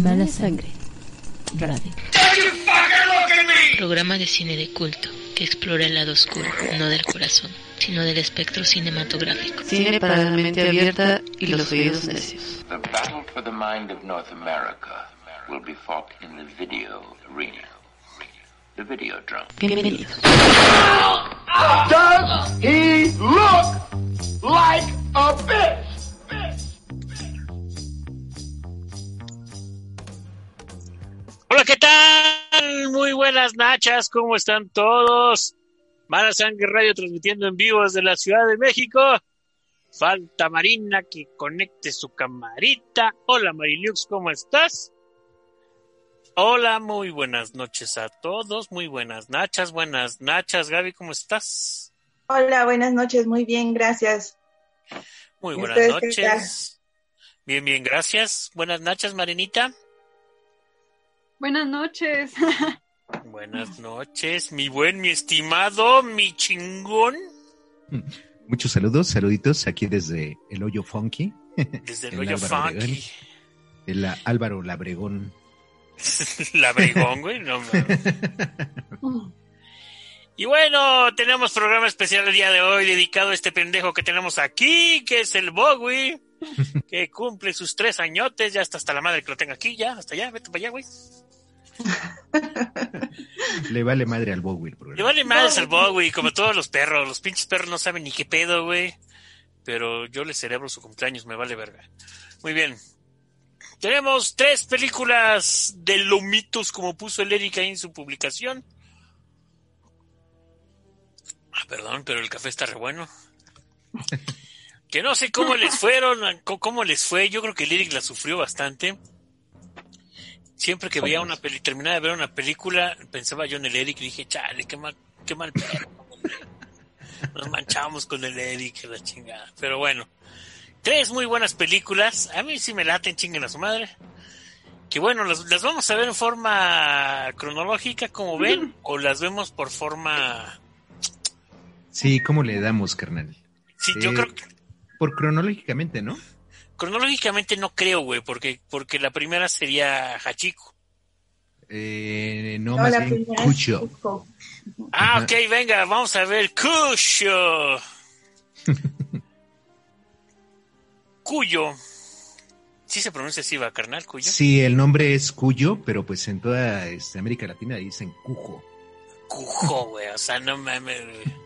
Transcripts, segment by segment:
Mala Sangre Radio. Programa de cine de culto que explora el lado oscuro, no del corazón, sino del espectro cinematográfico. Cine para la mente abierta y los oídos necios. The battle for the mind of North America will be fought in the video arena. The video drum. Bienvenidos. Does he look like a fish? Hola, ¿qué tal? Muy buenas nachas, ¿cómo están todos? Mala Sangre Radio transmitiendo en vivo desde la Ciudad de México. Falta Marina que conecte su camarita. Hola Marilux, ¿cómo estás? Hola, muy buenas noches a todos, muy buenas nachas, buenas nachas. Gaby, ¿cómo estás? Hola, buenas noches, muy bien, gracias. Muy ¿Y buenas noches. Bien, bien, gracias. Buenas nachas, Marinita. Buenas noches. Buenas noches, mi buen, mi estimado, mi chingón. Muchos saludos, saluditos aquí desde el hoyo funky, Desde el El hoyo Álvaro funky. el Álvaro Labregón. La bregón, güey, no mames. Y bueno, tenemos programa especial el día de hoy dedicado a este pendejo que tenemos aquí, que es el Bowie, que cumple sus tres añotes, ya está hasta la madre que lo tenga aquí, ya, hasta allá, vete para allá, güey. Le vale madre al Bowie el programa. Le vale más al Bowie, como todos los perros, los pinches perros no saben ni qué pedo, güey. Pero yo le celebro su cumpleaños, me vale verga. Muy bien. Tenemos tres películas de lomitos, como puso el Eric ahí en su publicación. Ah, perdón, pero el café está re bueno. que no sé cómo les fueron, cómo les fue. Yo creo que el Eric la sufrió bastante. Siempre que veía una peli, terminaba de ver una película, pensaba yo en el Eric y dije, chale, qué mal, qué mal pedo. hombre". Nos manchamos con el Eric, la chingada. Pero bueno, tres muy buenas películas. A mí sí me laten, chinguen a su madre. Que bueno, las, las vamos a ver en forma cronológica, como ven, o las vemos por forma... Sí, ¿cómo le damos, carnal? Sí, yo Eh, creo que Por cronológicamente, ¿no? Cronológicamente no creo, güey, porque, porque la primera sería Hachiko. Eh, no, No, más bien Cucho. Ah, Ajá. ok, venga, vamos a ver. Cuyo. Cuyo. ¿Sí se pronuncia así, va, carnal? Cuyo. Sí, el nombre es Cuyo, pero pues en toda este, América Latina dicen Cujo. Cujo, güey. O sea, no mames, güey.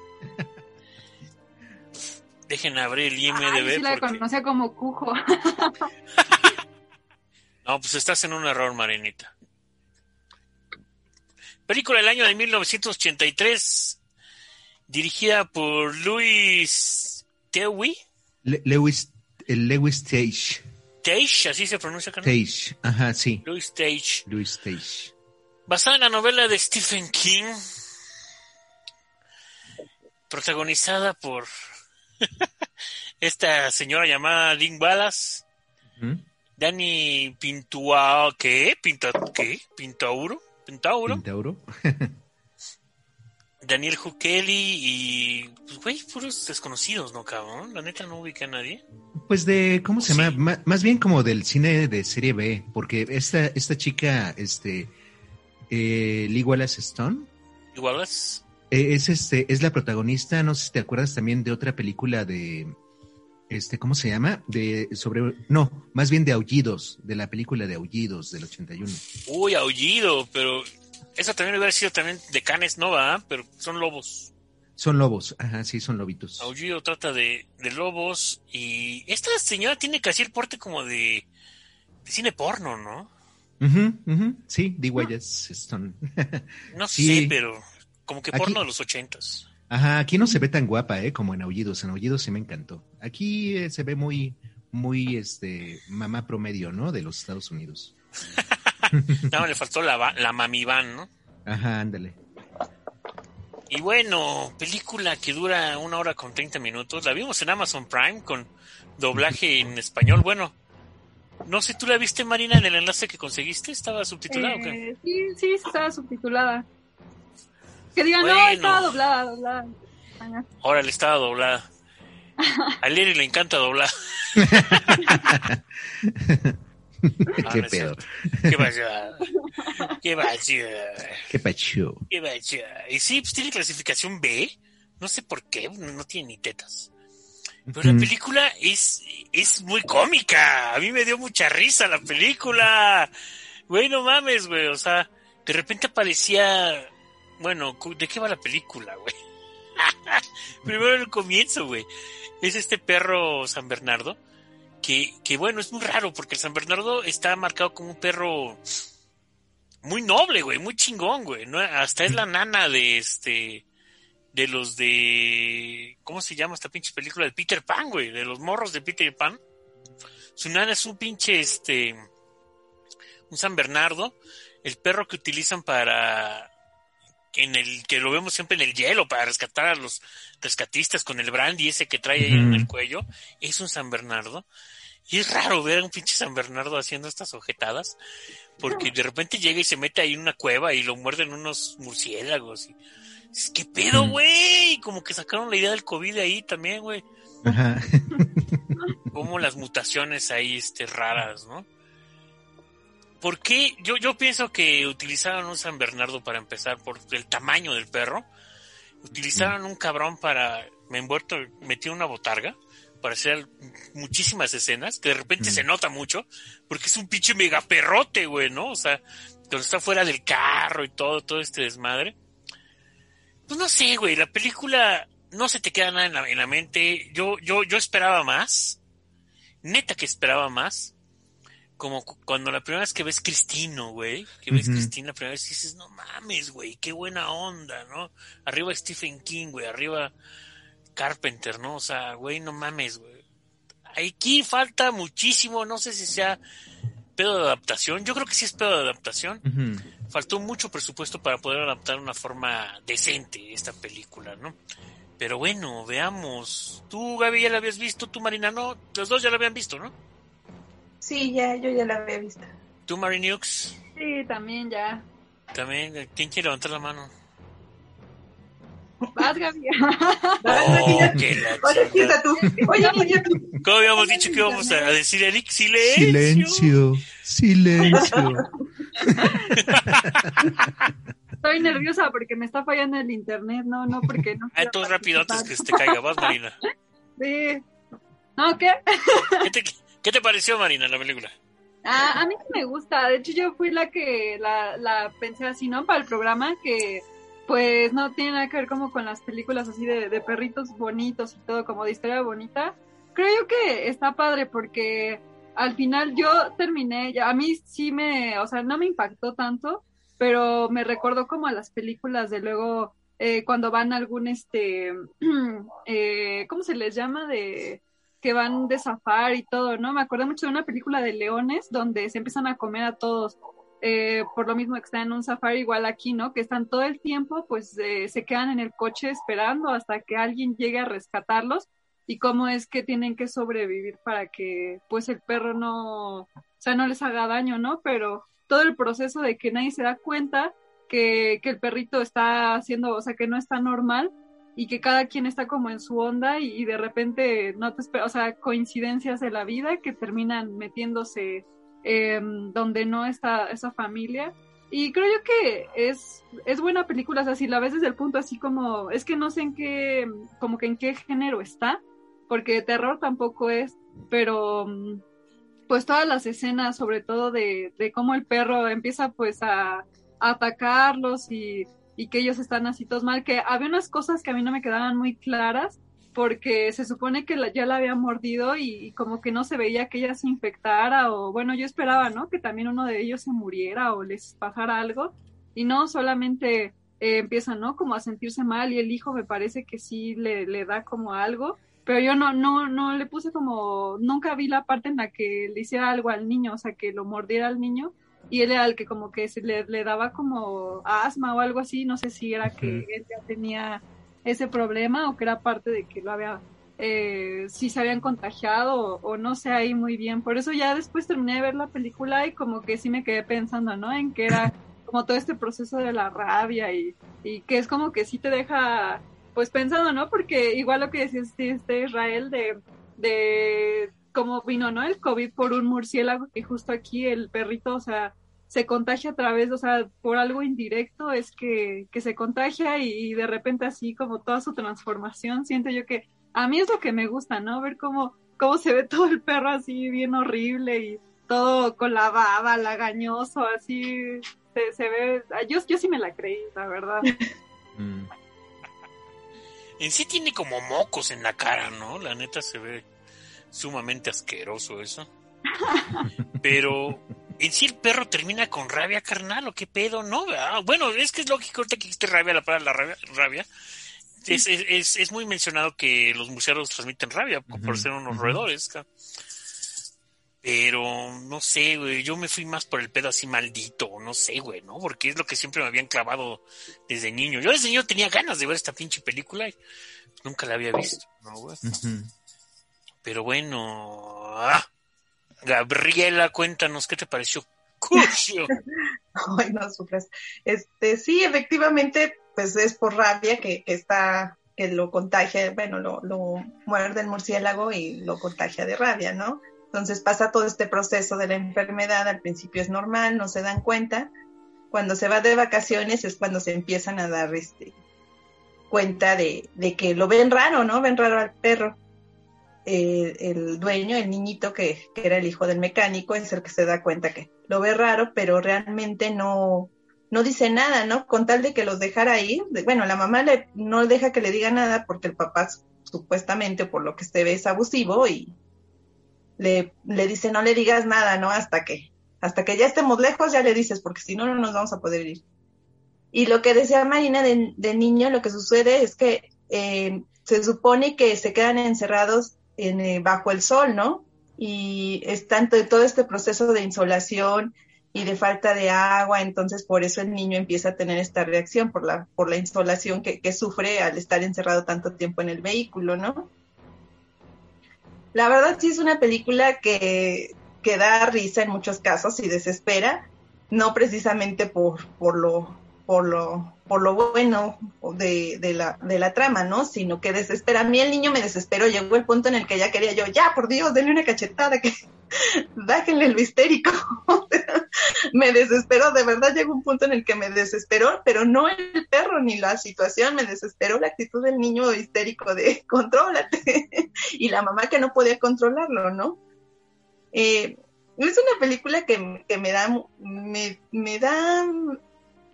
Dejen abrir el Ay, IMDB sí la porque... conocía como Cujo. No, pues estás en un error, Marinita. Película del año de 1983, dirigida por Louis Tewi. Le- Lewis, el Lewis Tage. Tage, así se pronuncia, carnal. Tage, ajá, sí. Louis Tage. Louis Tage. Basada en la novela de Stephen King, protagonizada por esta señora llamada Lynn Wallace, Ujú. Danny Pintua, ¿qué? Pinta, ¿qué? Pintauro, Pintauro, Pintauro. Daniel Hukeli y, pues, güey, puros desconocidos, ¿no, cabrón? La neta no ubica a nadie. Pues de, ¿cómo se Sí. llama? Ma- más bien como del cine de serie B, porque esta, esta chica, este, eh, Lee Wallace Stone, ¿Y Wallace? Eh, es este, es la protagonista, no sé si te acuerdas también de otra película de, este, ¿cómo se llama? De, sobre, no, más bien de Aullidos, de la película de Aullidos del 81. Uy, aullido, pero esa también hubiera sido también de Canes, ¿no va? Pero son lobos. Son lobos, ajá, sí, son lobitos. Aullido trata de, de lobos y esta señora tiene casi el porte como de, de cine porno, ¿no? Sí, Wallace Stone. No Sí. sé, pero como que Aquí- porno de los ochentas. Ajá, aquí no se ve tan guapa, ¿eh? Como en Aullidos. En Aullidos sí me encantó. Aquí eh, se ve muy, muy, este, mamá promedio, ¿no? De los Estados Unidos. Más le faltó la, la mami van, ¿no? Ajá, ándale. Y bueno, película que dura una hora con 30 minutos. La vimos en Amazon Prime con doblaje en español. Bueno, no sé, ¿tú la viste, Marina, en el enlace que conseguiste? ¿Estaba subtitulada o qué? Eh, sí, sí, estaba subtitulada. Que digan, no, estaba doblada, doblada. Ajá. Órale, estaba doblada. A Lery le encanta doblar. Ah, Qué no pedo. ¿Qué pasó? ¿Qué pasó? Qué pacho. ¿Qué pasó? Y sí, pues tiene clasificación B. No sé por qué, no tiene ni tetas. Pero la película es, es muy cómica. A mí me dio mucha risa la película. Güey, no mames, güey. O sea, de repente aparecía. Bueno, ¿de qué va la película, güey? Primero el comienzo, güey. Es este perro San Bernardo. Que, que bueno, es muy raro porque el San Bernardo está marcado como un perro muy noble, güey, muy chingón, güey. ¿no? Hasta es la nana de este. De los de. ¿Cómo se llama esta pinche película? De Peter Pan, güey. De los morros de Peter Pan. Su nana es un pinche este. Un San Bernardo. El perro que utilizan para. En el que lo vemos siempre en el hielo para rescatar a los rescatistas con el brandy ese que trae ahí en el cuello. Es un San Bernardo. Y es raro ver a un pinche San Bernardo haciendo estas ojetadas. Porque de repente llega y se mete ahí en una cueva y lo muerden unos murciélagos. Y, dices, ¿Qué pedo, güey? Como que sacaron la idea del COVID de ahí también, güey. Como las mutaciones ahí este, raras, ¿no? ¿Por qué? Yo, yo pienso que utilizaron un San Bernardo para empezar por el tamaño del perro. Utilizaron un cabrón para. Me envuelto, metí una botarga para hacer muchísimas escenas que de repente Mm. se nota mucho porque es un pinche mega perrote, güey, ¿no? O sea, cuando está fuera del carro y todo, todo este desmadre. Pues no sé, güey, la película no se te queda nada en la, en la mente. Yo, yo, yo esperaba más. Neta que esperaba más. Como cu- cuando la primera vez que ves Cristino, güey, que ves Ujú. Cristina la primera vez dices, no mames, güey, qué buena onda, ¿no? Arriba Stephen King, güey, arriba Carpenter, ¿no? O sea, güey, no mames, güey. Aquí falta muchísimo, no sé si sea pedo de adaptación. Yo creo que sí es pedo de adaptación. Faltó mucho presupuesto para poder adaptar de una forma decente esta película, ¿no? Pero bueno, veamos. Tú, Gaby, ya la habías visto, tú, Marina, no. Los dos ya la habían visto, ¿no? Sí, ya, yo ya la había visto. Tú, Marinux, Sí, también ya. también. ¿Quién quiere levantar la mano? Vas, Gaby. Oh, Oye, tú. Oye, tú. ¿Cómo habíamos dicho que íbamos a decir, Eric? ¡Silencio! Silencio, silencio. Estoy nerviosa porque me está fallando el internet, no, no, porque no. Ah, entonces rápido antes que se te caiga. Vas, Marina. Sí. ¿No, qué? ¿Qué te, qué te pareció, Marina, la película? Ah, a mí me gusta. De hecho, yo fui la que la, la pensé así, ¿no? Para el programa, que pues no tiene nada que ver como con las películas así de, perritos bonitos y todo, como de historia bonita. Creo yo que está padre porque al final yo terminé, a mí sí me, o sea, no me impactó tanto, pero me recordó como a las películas de luego eh, cuando van algún, este, eh, ¿cómo se les llama? De que van de safari y todo, ¿no? Me acuerdo mucho de una película de leones donde se empiezan a comer a todos. Eh, por lo mismo que están en un safari igual aquí, ¿no? Que están todo el tiempo, pues eh, se quedan en el coche esperando hasta que alguien llegue a rescatarlos y cómo es que tienen que sobrevivir para que pues el perro no, o sea, no les haga daño, ¿no? Pero todo el proceso de que nadie se da cuenta que, que el perrito está haciendo, o sea, que no está normal y que cada quien está como en su onda y, y de repente no te esperas, o sea, coincidencias de la vida que terminan metiéndose eh, donde no está esa familia. Y creo yo que es, es buena película, o sea, si la ves desde el punto así como, es que no sé en qué, como que en qué género está, porque terror tampoco es, pero pues todas las escenas, sobre todo de, de cómo el perro empieza pues a, a atacarlos y, y que ellos están así todos mal, que había unas cosas que a mí no me quedaban muy claras, porque se supone que ya la había mordido y, y como que no se veía que ella se infectara o bueno, yo esperaba, ¿no? Que también uno de ellos se muriera o les pasara algo y no solamente eh, empiezan, ¿no? Como a sentirse mal y el hijo me parece que sí le, le da como algo, pero yo no, no, no le puse como, nunca vi la parte en la que le hiciera algo al niño, o sea, que lo mordiera al niño y él era el que como que se le, le daba como asma o algo así, no sé si era que él ya tenía ese problema o que era parte de que lo había, eh, si se habían contagiado o, o no sé ahí muy bien. Por eso ya después terminé de ver la película y como que sí me quedé pensando, ¿no? En que era como todo este proceso de la rabia y, y que es como que sí te deja pues pensando, ¿no? Porque igual lo que decía este, este Israel de, de como vino, ¿no? El COVID por un murciélago, que justo aquí el perrito, o sea, se contagia a través, o sea, por algo indirecto, es que, que se contagia y, de repente así como toda su transformación, siento yo que a mí es lo que me gusta, ¿no? Ver cómo, cómo se ve todo el perro así bien horrible y todo con la baba, lagañoso, así se, se ve, yo, yo sí me la creí, la verdad. Mm. En sí tiene como mocos en la cara, ¿no? La neta se ve sumamente asqueroso eso. Pero en sí el perro termina con rabia carnal o qué pedo, ¿no? Ah, bueno, es que es lógico ahorita que existe rabia, la palabra la rabia, rabia. Es, es, es, muy mencionado que los murciélagos transmiten rabia por ser unos roedores. Pero no sé, güey, yo me fui más por el pedo así maldito, no sé, güey, ¿no? Porque es lo que siempre me habían clavado desde niño. Yo desde niño tenía ganas de ver esta pinche película y nunca la había visto, ¿no, güey? Pero bueno, ah, Gabriela, cuéntanos, ¿qué te pareció? Cucho. Ay, no sufres. Este, sí, efectivamente, pues es por rabia que, está, que lo contagia, bueno, lo, lo muerde el murciélago y lo contagia de rabia, ¿no? Entonces pasa todo este proceso de la enfermedad, al principio es normal, no se dan cuenta. Cuando se va de vacaciones es cuando se empiezan a dar este, cuenta de, de que lo ven raro, ¿no? Ven raro al perro. Eh, el dueño, el niñito que, era el hijo del mecánico, es el que se da cuenta que lo ve raro, pero realmente no, no dice nada, ¿no? Con tal de que los dejara ir. bueno, la mamá le, no deja que le diga nada porque el papá supuestamente, por lo que se ve, es abusivo y le, le dice no le digas nada, ¿no? Hasta que, hasta que ya estemos lejos ya le dices, porque si no, no nos vamos a poder ir. Y lo que decía Marina de, niño, lo que sucede es que eh, se supone que se quedan encerrados eh, bajo el sol, ¿no? Y es tanto todo este proceso de insolación y de falta de agua, entonces por eso el niño empieza a tener esta reacción por la, por la insolación que, que sufre al estar encerrado tanto tiempo en el vehículo, ¿no? La verdad sí es una película que, que da risa en muchos casos y desespera, no precisamente por, por lo por lo, por lo bueno de, de, la, de la trama, ¿no? Sino que desespera. A mí el niño me desesperó, llegó el punto en el que ya quería yo, ya, por Dios, denle una cachetada, que dájenle el histérico. me desesperó, de verdad llegó un punto en el que me desesperó, pero no el perro ni la situación, me desesperó la actitud del niño histérico de contrólate y la mamá que no podía controlarlo, ¿no? Eh, es una película que, que me da, me, me da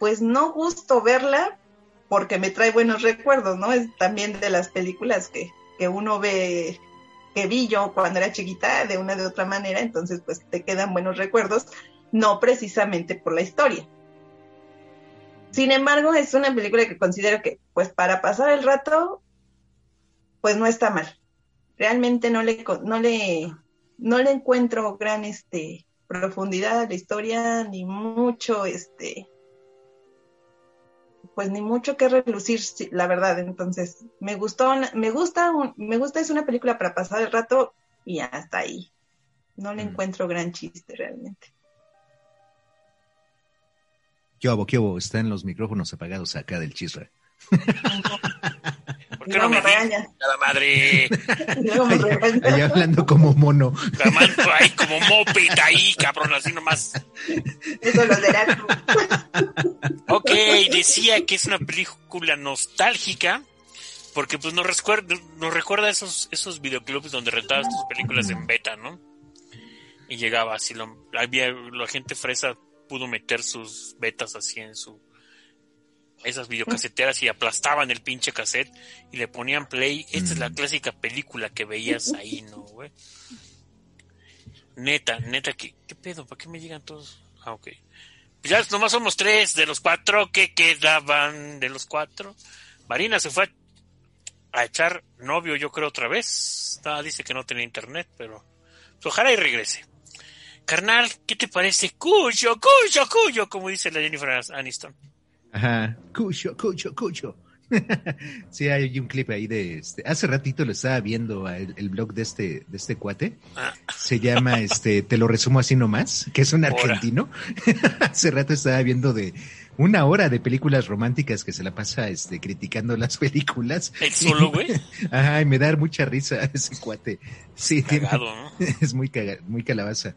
pues no gusto verla porque me trae buenos recuerdos, ¿no? Es también de las películas que, que uno ve, que vi yo cuando era chiquita de una de otra manera, entonces pues te quedan buenos recuerdos, no precisamente por la historia. Sin embargo, es una película que considero que, pues para pasar el rato, pues no está mal. Realmente no le, no le, no le encuentro gran este, profundidad a la historia, ni mucho, este, pues ni mucho que relucir, la verdad. Entonces, me gustó, me gusta, me gusta, es una película para pasar el rato y hasta ahí. No le mm. encuentro gran chiste realmente. ¿Qué hubo, qué hubo? Están los micrófonos apagados acá del chisra. ¿Por qué no, me regañas? la madre! Allá hablando como mono. ahí como moped ahí, cabrón, así nomás. Eso lo será Ok, decía que es una película nostálgica porque pues nos recuerda, nos recuerda esos, esos videoclubs donde rentabas tus películas en beta, ¿no? Y llegaba así, lo, había, la gente fresa pudo meter sus betas así en su esas videocaseteras y aplastaban el pinche cassette y le ponían play. Esta es la clásica película que veías ahí, ¿no, güey? Neta, neta, ¿qué, ¿qué pedo? ¿Para qué me llegan todos? Ah, ok. Pues ya nomás somos tres de los cuatro que quedaban de los cuatro. Marina se fue a, echar novio, yo creo, otra vez. Ah, dice que no tenía internet, pero pues, ojalá y regrese. Carnal, ¿qué te parece? Cuyo, cuyo, cuyo, como dice la Jennifer Aniston. Ajá, cucho, cucho, cucho. sí, hay un clip ahí de este. Hace ratito lo estaba viendo el, el blog de este, de este cuate. Ah. Se llama este, te lo resumo así nomás, que es un argentino. Hace rato estaba viendo de una hora de películas románticas que se la pasa este criticando las películas. ¿El solo, güey? Ajá, y me da mucha risa ese cuate. Sí, tiene- Cagado, ¿no? es muy caga- muy calabaza.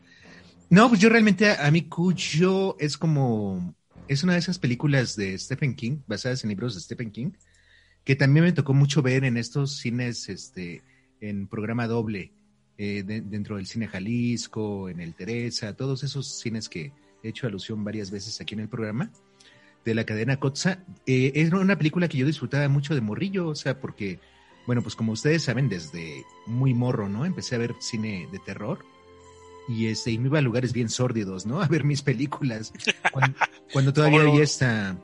No, pues yo realmente a, a mí Cuyo es como es una de esas películas de Stephen King, basadas en libros de Stephen King, que también me tocó mucho ver en estos cines, este, en programa doble, eh, de- dentro del cine Jalisco, en el Teresa, todos esos cines que he hecho alusión varias veces aquí en el programa de la cadena Kotza. Eh, es una película que yo disfrutaba mucho de morrillo, o sea, porque, bueno, pues como ustedes saben, desde muy morro, ¿no? Empecé a ver cine de terror y este y me iba a lugares bien sórdidos, ¿no? A ver mis películas. Cuando, cuando todavía ¿Cómo lo- había esta,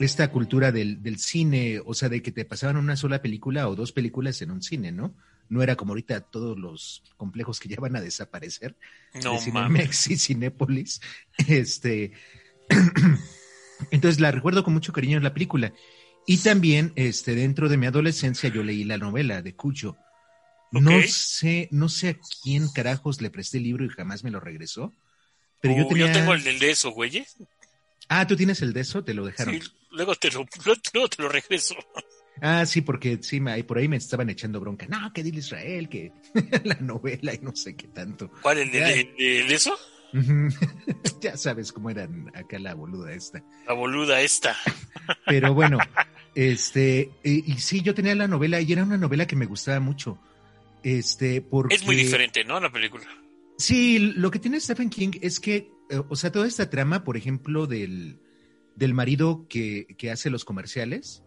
esta cultura del, del cine, o sea, de que te pasaban una sola película o dos películas en un cine, ¿no? No era como ahorita todos los complejos que ya van a desaparecer No de. Cinemex y Cinépolis. Este, entonces la recuerdo con mucho cariño en la película. Y también, este, dentro de mi adolescencia, yo leí la novela de No sé, no sé a quién carajos le presté el libro y jamás me lo regresó. Pero yo tenía. tengo el del de eso, güey. Ah, tú tienes el de eso, te lo dejaron. Sí, luego te lo, luego te lo regreso. Ah, sí, porque sí, me- por ahí me estaban echando bronca. No, que dile Israel, que la novela y no sé qué tanto. ¿Cuál? ¿El de, Ya. de- de- de eso? Ya sabes cómo eran acá la boluda esta. La boluda esta. Pero bueno, este, y, y sí, yo tenía la novela y era una novela que me gustaba mucho. Este, porque. Es muy diferente, ¿no? La película. Sí, lo que tiene Stephen King es que, eh, o sea, toda esta trama, por ejemplo, del, del marido que, que hace los comerciales,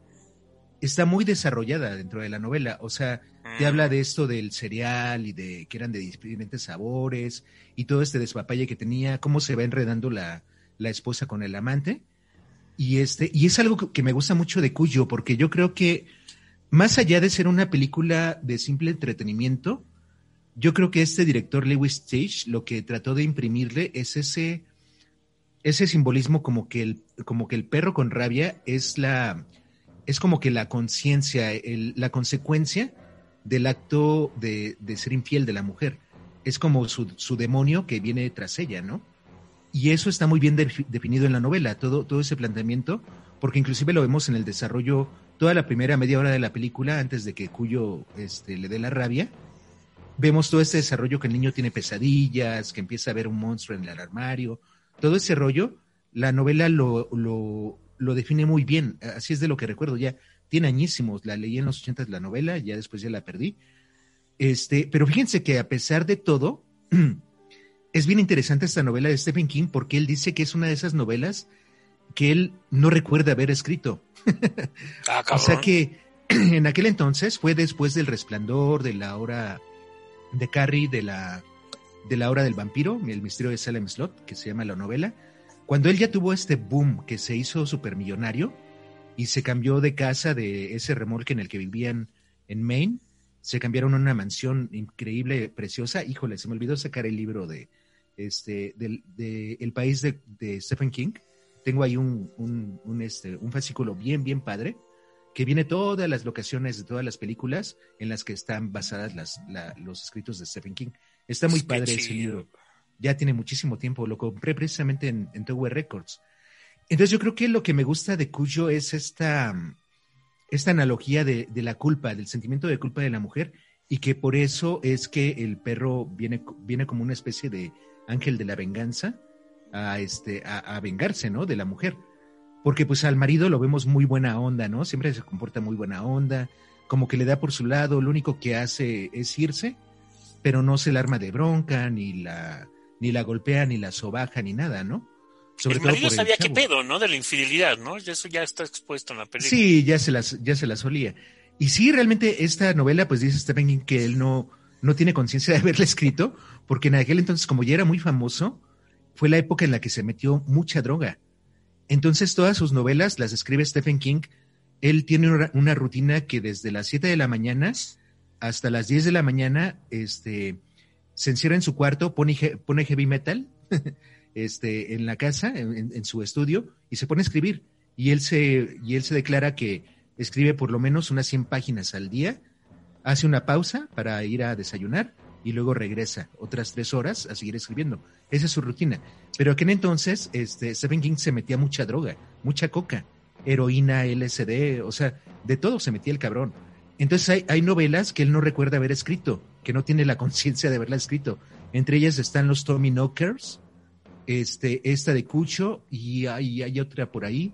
está muy desarrollada dentro de la novela. O sea, te Mm. habla de esto del cereal y de que eran de diferentes sabores y todo este despapalle que tenía, cómo se va enredando la, la esposa con el amante. Y este, y es algo que- que me gusta mucho de Cuyo, porque yo creo que más allá de ser una película de simple entretenimiento, yo creo que este director Lewis Stage lo que trató de imprimirle es ese, ese simbolismo como que el, como que el perro con rabia es la, es como que la conciencia, la consecuencia del acto de, de ser infiel de la mujer. Es como su, su demonio que viene tras ella, ¿no? Y eso está muy bien defi- definido en la novela, todo, todo ese planteamiento, porque inclusive lo vemos en el desarrollo, toda la primera media hora de la película, antes de que Cuyo este, le dé la rabia, vemos todo este desarrollo que el niño tiene pesadillas, que empieza a ver un monstruo en el armario, todo ese rollo, la novela lo, lo, lo define muy bien, así es de lo que recuerdo ya, tiene añísimos, la leí en los ochentas la novela, ya después ya la perdí, este, pero fíjense que a pesar de todo, es bien interesante esta novela de Stephen King porque él dice que es una de esas novelas que él no recuerda haber escrito. Ah, O sea que en aquel entonces fue después del resplandor, de la hora de Carrie, de la, de la hora del vampiro, el misterio de Salem Slot, que se llama la novela, cuando él ya tuvo este boom que se hizo supermillonario y se cambió de casa de ese remolque en el que vivían en Maine, se cambiaron a una mansión increíble, preciosa. Híjole, se me olvidó sacar el libro de este del de El país de, de Stephen King. Tengo ahí un, un, un, este, un fascículo bien, bien padre, que viene todas las locaciones de todas las películas en las que están basadas las, la- los escritos de Stephen King. Está muy padre ese libro. Ya tiene muchísimo tiempo. Lo compré precisamente en, en Tower Records. Entonces yo creo que lo que me gusta de Cuyo es esta, esta analogía de, de la culpa, del sentimiento de culpa de la mujer, y que por eso es que el perro viene, viene como una especie de ángel de la venganza a, este, a, a vengarse, ¿no? De la mujer. Porque pues al marido lo vemos muy buena onda, ¿no? Siempre se comporta muy buena onda, como que le da por su lado, lo único que hace es irse, pero no se la arma de bronca, ni la, ni la golpea, ni la sobaja, ni nada, ¿no? el marido por el sabía qué chavo. pedo, ¿no? De la infidelidad, ¿no? Eso ya está expuesto en la película. Sí, ya se las, ya se las solía. Y sí, realmente esta novela, pues dice Stephen King que él no, no tiene conciencia de haberla escrito, porque en aquel entonces, como ya era muy famoso, fue la época en la que se metió mucha droga. Entonces, todas sus novelas las escribe Stephen King. Él tiene una, rutina que desde las 7 de la mañana hasta las 10 de la mañana, este, se encierra en su cuarto, pone, he- pone heavy metal, este, en la casa, en, en su estudio, y se pone a escribir. Y él se, y él se declara que escribe por lo menos unas 100 páginas al día, hace una pausa para ir a desayunar y luego regresa otras tres horas a seguir escribiendo. Esa es su rutina. Pero aquel entonces, este, Stephen King se metía mucha droga, mucha coca, heroína, LSD, o sea, de todo se metía el cabrón. Entonces hay, novelas que él no recuerda haber escrito, que no tiene la conciencia de haberla escrito. Entre ellas están los Tommy Knockers, este, esta de Cucho, y hay, hay otra por ahí.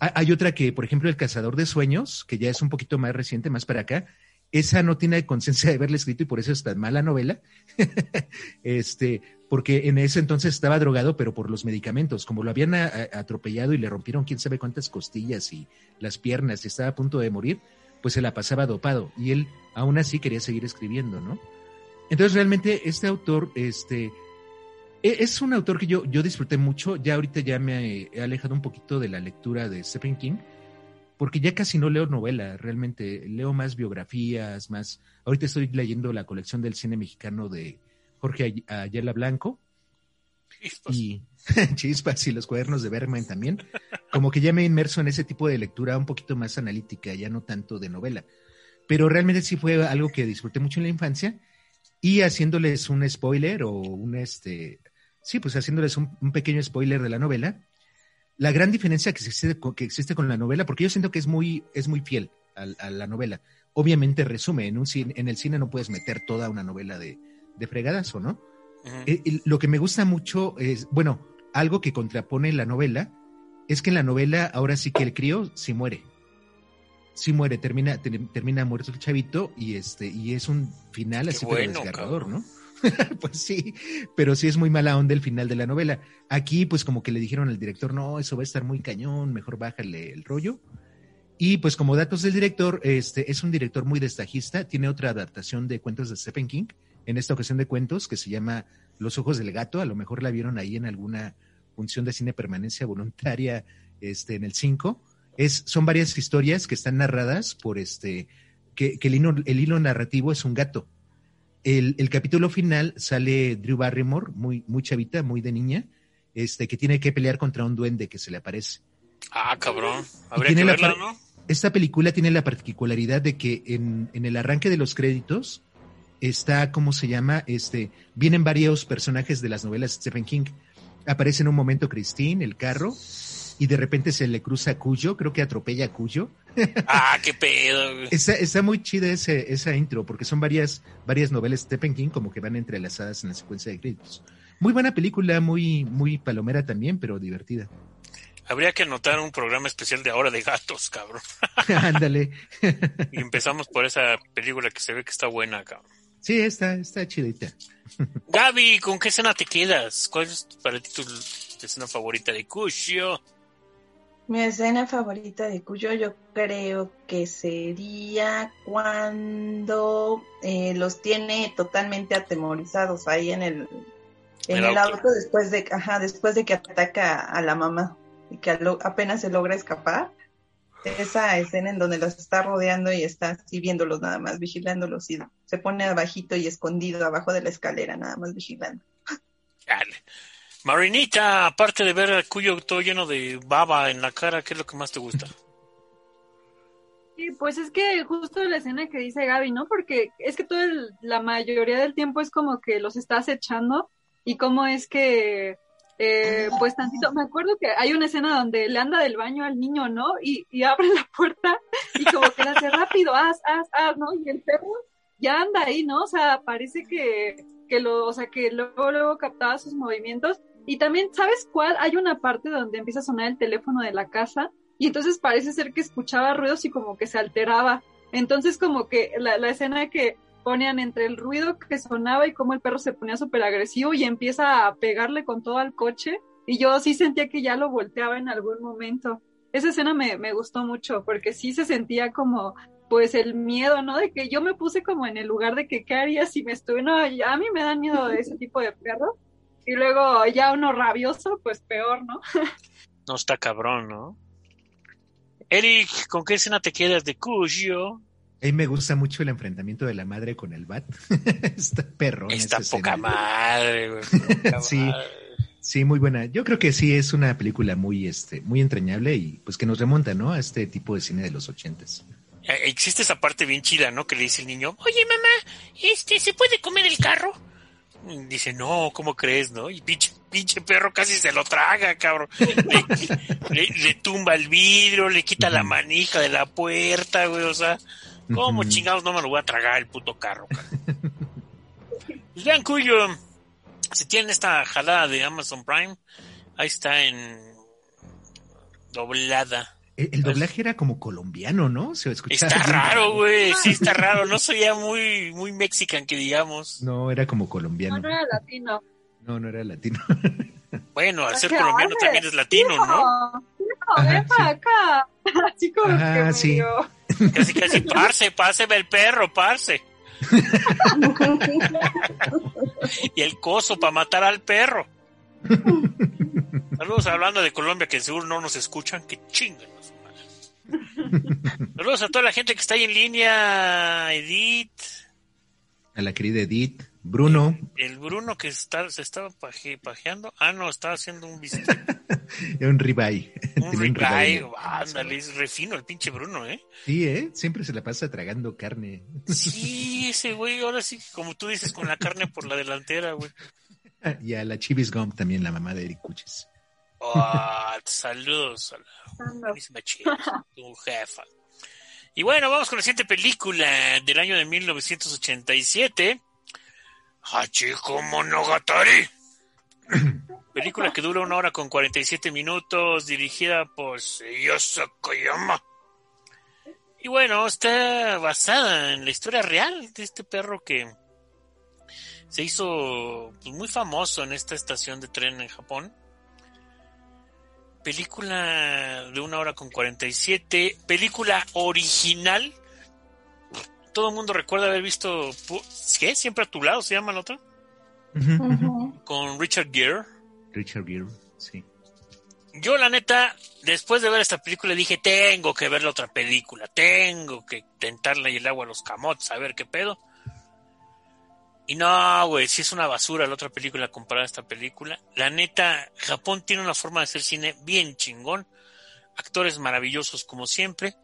Hay otra que, por ejemplo, El Cazador de Sueños, que ya es un poquito más reciente, más para acá, esa no tiene conciencia de haberla escrito y por eso es tan mala novela. este, porque en ese entonces estaba drogado, pero por los medicamentos, como lo habían atropellado y le rompieron quién sabe cuántas costillas y las piernas y estaba a punto de morir, pues se la pasaba dopado y él aún así quería seguir escribiendo, ¿no? Entonces realmente este autor, este, e, es un autor que yo, yo disfruté mucho, ya ahorita ya me he alejado un poquito de la lectura de Stephen King, porque ya casi no leo novela, realmente leo más biografías, más... Ahorita estoy leyendo la colección del cine mexicano de Jorge Ayala Blanco. Chispas. Y Chispas y los cuadernos de Bergman también. Como que ya me he inmerso en ese tipo de lectura un poquito más analítica, ya no tanto de novela. Pero realmente sí fue algo que disfruté mucho en la infancia. Y haciéndoles un spoiler o un este... Sí, pues haciéndoles un, un pequeño spoiler de la novela, la gran diferencia que existe, que existe con la novela, porque yo siento que es muy, es muy fiel a, a la novela. Obviamente resume, en, un cine, en el cine no puedes meter toda una novela de, de fregadazo, ¿no? Uh -huh. eh, lo que me gusta mucho es, bueno, algo que contrapone la novela, es que en la novela ahora sí que el crío sí muere. Sí muere, termina, ter, termina muerto el chavito y este, y es un final Qué así bueno, pero desgarrador, cabrón. ¿no? pues sí, pero sí es muy mala onda el final de la novela. Aquí, pues como que le dijeron al director, no, eso va a estar muy cañón, mejor bájale el rollo. Y pues como datos del director, este es un director muy destajista, tiene otra adaptación de cuentos de Stephen King, en esta ocasión de cuentos, que se llama Los ojos del gato, a lo mejor la vieron ahí en alguna función de cine permanencia voluntaria este, en el 5. Es, son varias historias que están narradas por este, que, que el, el hilo narrativo es un gato el, el, capítulo final sale Drew Barrymore, muy, muy chavita, muy de niña, este, que tiene que pelear contra un duende que se le aparece. Ah, cabrón. Habría que verla, ¿no? Esta película tiene la particularidad de que en, en, el arranque de los créditos está, ¿cómo se llama? Este, vienen varios personajes de las novelas de Stephen King. Aparece en un momento Christine, el carro, y de repente se le cruza Cuyo, creo que atropella a Cuyo. Ah, qué pedo. Está, está muy chida ese, esa intro, porque son varias, varias novelas de Stephen King como que van entrelazadas en la secuencia de créditos. Muy buena película, muy, muy palomera también, pero divertida. Habría que anotar un programa especial de ahora de gatos, cabrón. Ándale. y empezamos por esa película que se ve que está buena, cabrón. Sí, está, está chidita. Gaby, ¿con qué escena te quedas? ¿Cuál es para ti tu escena favorita de Cushio? Mi escena favorita de Cuyo yo creo que sería cuando eh, los tiene totalmente atemorizados ahí en el en el, el auto. auto. después de ajá, después de que ataca a la mamá y que lo, apenas se logra escapar. Esa escena en donde los está rodeando y está así viéndolos nada más, vigilándolos y se pone abajito y escondido abajo de la escalera nada más vigilando. Dale. Marinita, aparte de ver a Cuyo todo lleno de baba en la cara, ¿qué es lo que más te gusta? Sí, pues es que justo la escena que dice Gaby, ¿no? Porque es que toda la mayoría del tiempo es como que los estás echando y cómo es que, eh, pues tantito, me acuerdo que hay una escena donde le anda del baño al niño, ¿no? Y, y abre la puerta y como que le hace rápido, haz, haz, haz, ¿no? Y el perro ya anda ahí, ¿no? O sea, parece que, que lo, o sea, que luego, luego captaba sus movimientos. Y también, ¿sabes cuál? Hay una parte donde empieza a sonar el teléfono de la casa y entonces parece ser que escuchaba ruidos y como que se alteraba. Entonces como que la, la escena que ponían entre el ruido que sonaba y cómo el perro se ponía súper agresivo y empieza a pegarle con todo al coche y yo sí sentía que ya lo volteaba en algún momento. Esa escena me, me gustó mucho porque sí se sentía como pues el miedo, ¿no? De que yo me puse como en el lugar de que qué haría si me estuve, no, a mí me dan miedo de ese tipo de perros y luego ya uno rabioso, pues peor, ¿no? No está cabrón, ¿no? Eric, ¿con qué escena te quedas de Cuyo? A mí me gusta mucho el enfrentamiento de la madre con el bat. está perro. Está poca escena. madre, güey. Poca sí. Madre. Sí, muy buena. Yo creo que sí es una película muy, este, muy entrañable y pues que nos remonta, ¿no? A este tipo de cine de los ochentas. Eh, Existe esa parte bien chida, ¿no? Que le dice el niño, oye mamá, este, ¿se puede comer el carro? Dice, no, ¿cómo crees, no? Y pinche, pinche perro casi se lo traga, cabrón. Le, le- le tumba el vidrio, le quita la manija de la puerta, güey, o sea, ¿cómo chingados no me lo voy a tragar el puto carro, cabrón? Pues vean, Cuyo, si tienen esta jalada de Amazon Prime, ahí está en doblada. El, el doblaje era como colombiano, ¿no? Se escuchaba Está bien raro, güey, sí está raro, no soy ya muy, muy mexican que digamos. No, era como No, colombiano. no era latino. No, no era latino. Bueno, al ser colombiano también es latino, ¿no? Hijo, Ajá, ven para sí. acá. Así como Ajá, que sí. Casi, casi, parce, páseme el perro, parce. Y el coso para matar al perro. Saludos hablando de Colombia, que seguro no nos escuchan, que chingan. Saludos a toda la gente que está ahí en línea, Edith, A la querida Edith, Bruno, el Bruno que está, se estaba paje- pajeando. Ah, no, estaba haciendo un bistec. un ribeye. Un ribeye, ribeye. ándale, es refino el pinche Bruno, ¿eh? Sí, ¿eh? Siempre se la pasa tragando carne. Sí, ese güey, ahora sí, como tú dices, con la carne por la delantera, güey. Y a la Chivis Gump también, la mamá de Eric Cuches. Ah, saludos a la misma chica, tu jefa. Y bueno, vamos con la siguiente película del año de 1987. Hachiko Monogatari. película que dura una hora con 47 minutos, dirigida por Seiya Sakayama. Y bueno, está basada en la historia real de este perro que se hizo pues, muy famoso en esta estación de tren en Japón. Película de una hora con 47. Película original. Todo el mundo recuerda haber visto. ¿Qué? Siempre a tu lado se llama la otra. Con Richard Gere. Richard Gere, sí. Yo, la neta, después de ver esta película dije: Tengo que ver la otra película. Tengo que tentarle el agua a los camotes, a ver qué pedo. Y no, güey, si es una basura la otra película comparada a esta película. La neta, Japón tiene una forma de hacer cine bien chingón. Actores maravillosos como siempre.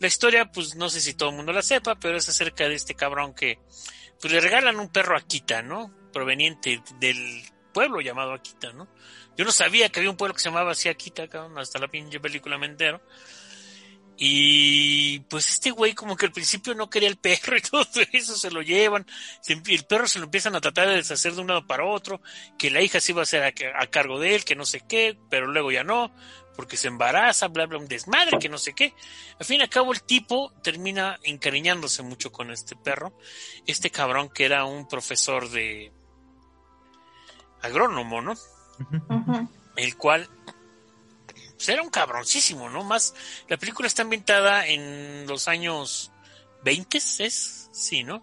La historia, pues no sé si todo el mundo la sepa, pero es acerca de este cabrón que pues le regalan un perro a Akita, ¿no? Proveniente del pueblo llamado Akita, ¿no? Yo no sabía que había un pueblo que se llamaba así Akita, cabrón, hasta la pinche película me entero. Y pues este güey como que al principio no quería el perro y todo eso se lo llevan. El perro se lo empiezan a tratar de deshacer de un lado para otro, que la hija se iba a hacer a, a cargo de él, que no sé qué, pero luego ya no, porque se embaraza, bla, bla, un desmadre, que no sé qué. Al fin y al cabo el tipo termina encariñándose mucho con este perro. Este cabrón que era un profesor de agrónomo, ¿no? El cual pues, era un cabroncísimo, ¿no? Más, la película está ambientada en los años 20, ¿es? Sí, ¿no?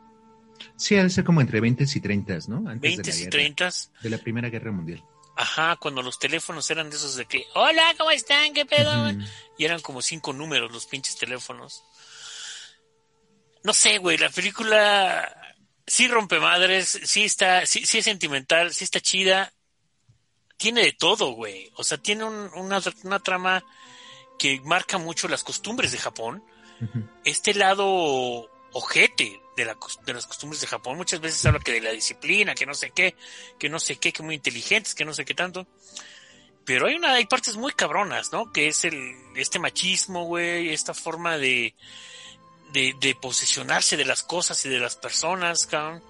Sí, ha de ser como entre 20 y 30, ¿no? Antes 20 de la y guerra, 30. De la Primera Guerra Mundial. Ajá, cuando los teléfonos eran de esos de que, hola, ¿cómo están? ¿Qué pedo? Y eran como cinco números los pinches teléfonos. No sé, güey, la película sí rompe madres, sí está, sí, sí es sentimental, sí está chida. Tiene de todo, güey. O sea, tiene un- una, una trama que marca mucho las costumbres de Japón. Este lado ojete de, la, de las costumbres de Japón. Muchas veces habla que de la disciplina, que no sé qué, que no sé qué, que muy inteligentes, que no sé qué tanto. Pero hay una, hay partes muy cabronas, ¿no? Que es el, este machismo, güey, esta forma de, de, de posesionarse de las cosas y de las personas, cabrón.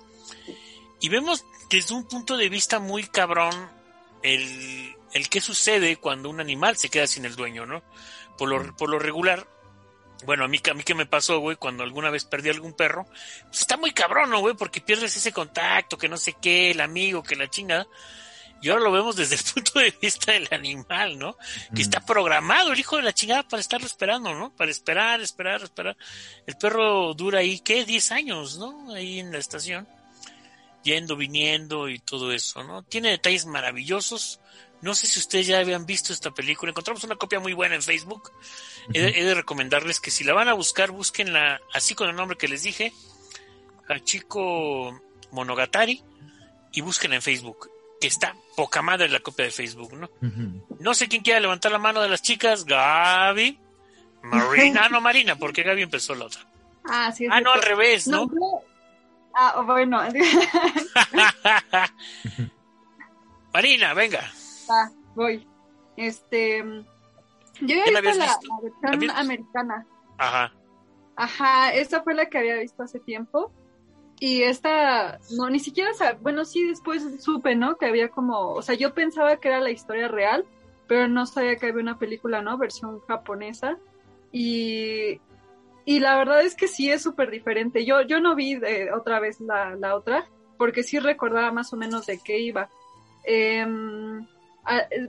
Y vemos desde un punto de vista muy cabrón el, el qué sucede cuando un animal se queda sin el dueño, ¿no? Por lo, por lo regular, bueno, a mí, a mí que me pasó, güey, cuando alguna vez perdí algún perro, pues está muy cabrón, ¿no, güey? Porque pierdes ese contacto, que no sé qué, el amigo, que la chingada. Y ahora lo vemos desde el punto de vista del animal, ¿no? Que está programado el hijo de la chingada para estarlo esperando, ¿no? Para esperar, esperar, esperar. El perro dura ahí, ¿qué? 10 años, ¿no? Ahí en la estación. Yendo, viniendo y todo eso, ¿no? Tiene detalles maravillosos. No sé si ustedes ya habían visto esta película. Encontramos una copia muy buena en Facebook. He de, he de recomendarles que si la van a buscar, búsquenla así con el nombre que les dije. Hachiko Monogatari. Y búsquenla en Facebook que está poca madre la copia de Facebook, ¿no? No sé quién quiera levantar la mano de las chicas, Gaby, Marina, ah, no Marina, porque Gaby empezó la otra. Ah, sí. es Ah, no, al revés, ¿no? Ah, bueno. Marina, venga. Ah, voy. Este. Yo ¿Ya he la visto la, visto? la ¿La versión americana. Ajá. Ajá, esa fue la que había visto hace tiempo. Y esta, no, ni siquiera, sab- bueno, sí después supe, ¿no? Que había como, o sea, yo pensaba que era la historia real, pero no sabía que había una película, ¿no? Versión japonesa. Y, y la verdad es que sí es súper diferente. Yo, yo no vi eh, otra vez la, la otra, porque sí recordaba más o menos de qué iba. Em,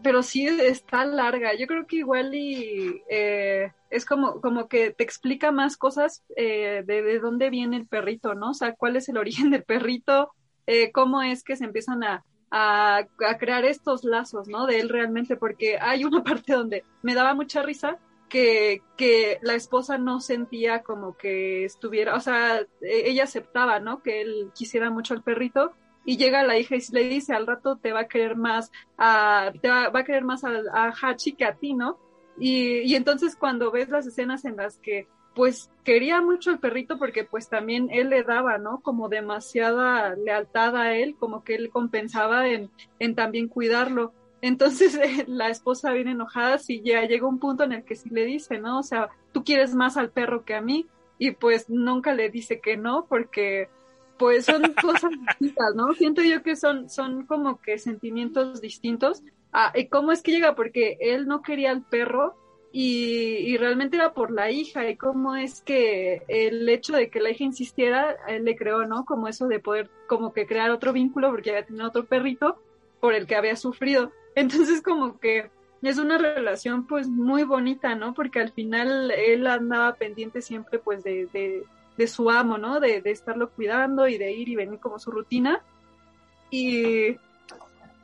pero sí está larga. Yo creo que igual y eh, es como, como que te explica más cosas eh, de, de dónde viene el perrito, ¿no? O sea, cuál es el origen del perrito, eh, cómo es que se empiezan a, a, a crear estos lazos, ¿no? De él realmente, porque hay una parte donde me daba mucha risa que, que la esposa no sentía como que estuviera, o sea, e- ella aceptaba, ¿no? Que él quisiera mucho al perrito y llega la hija y le dice al rato te va a querer más a, te va, a querer más a, a Hachi que a ti, ¿no? Y, y entonces cuando ves las escenas en las que pues quería mucho al perrito porque pues también él le daba, ¿no? Como demasiada lealtad a él, como que él compensaba en, en también cuidarlo. Entonces eh, la esposa viene enojada si ya llega un punto en el que sí le dice, ¿no? O sea, tú quieres más al perro que a mí y pues nunca le dice que no porque pues son cosas distintas, ¿no? Siento yo que son, son como que sentimientos distintos. Ah, ¿y cómo es que llega? Porque él no quería al perro y, y realmente era por la hija y cómo es que el hecho de que la hija insistiera, él le creó, ¿no? Como eso de poder como que crear otro vínculo porque había tenido otro perrito por el que había sufrido. Entonces como que es una relación pues muy bonita, ¿no? Porque al final él andaba pendiente siempre pues de, de, su amo, ¿no? De, de, estarlo cuidando y de ir y venir como su rutina. Y,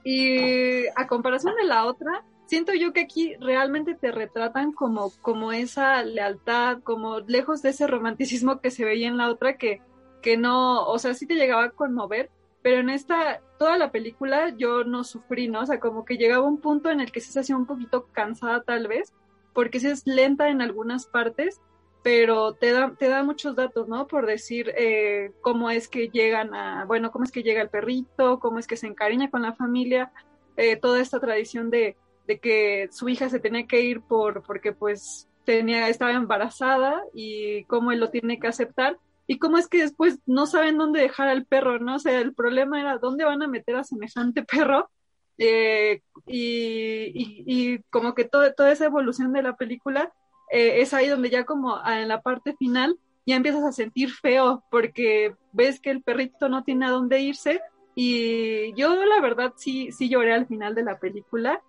y a comparación de la otra, siento yo que aquí realmente te retratan como, como esa lealtad, como lejos de ese romanticismo que se veía en la otra que, que no, o sea, sí te llegaba a conmover, pero en esta, toda la película yo no sufrí, ¿no? O sea, como que llegaba un punto en el que se hacía un poquito cansada tal vez, porque sí es lenta en algunas partes, pero te da, te da muchos datos, ¿no? Por decir eh, cómo es que llegan a, bueno, cómo es que llega el perrito, cómo es que se encariña con la familia, eh, toda esta tradición de, de que su hija se tenía que ir por, porque pues tenía, estaba embarazada y cómo él lo tiene que aceptar y cómo es que después no saben dónde dejar al perro, ¿no? O sea, el problema era dónde van a meter a semejante perro eh, y, y, y, como que todo, toda esa evolución de la película eh, es ahí donde ya como en la parte final ya empiezas a sentir feo porque ves que el perrito no tiene a dónde irse. Y yo la verdad sí, sí lloré al final de la película.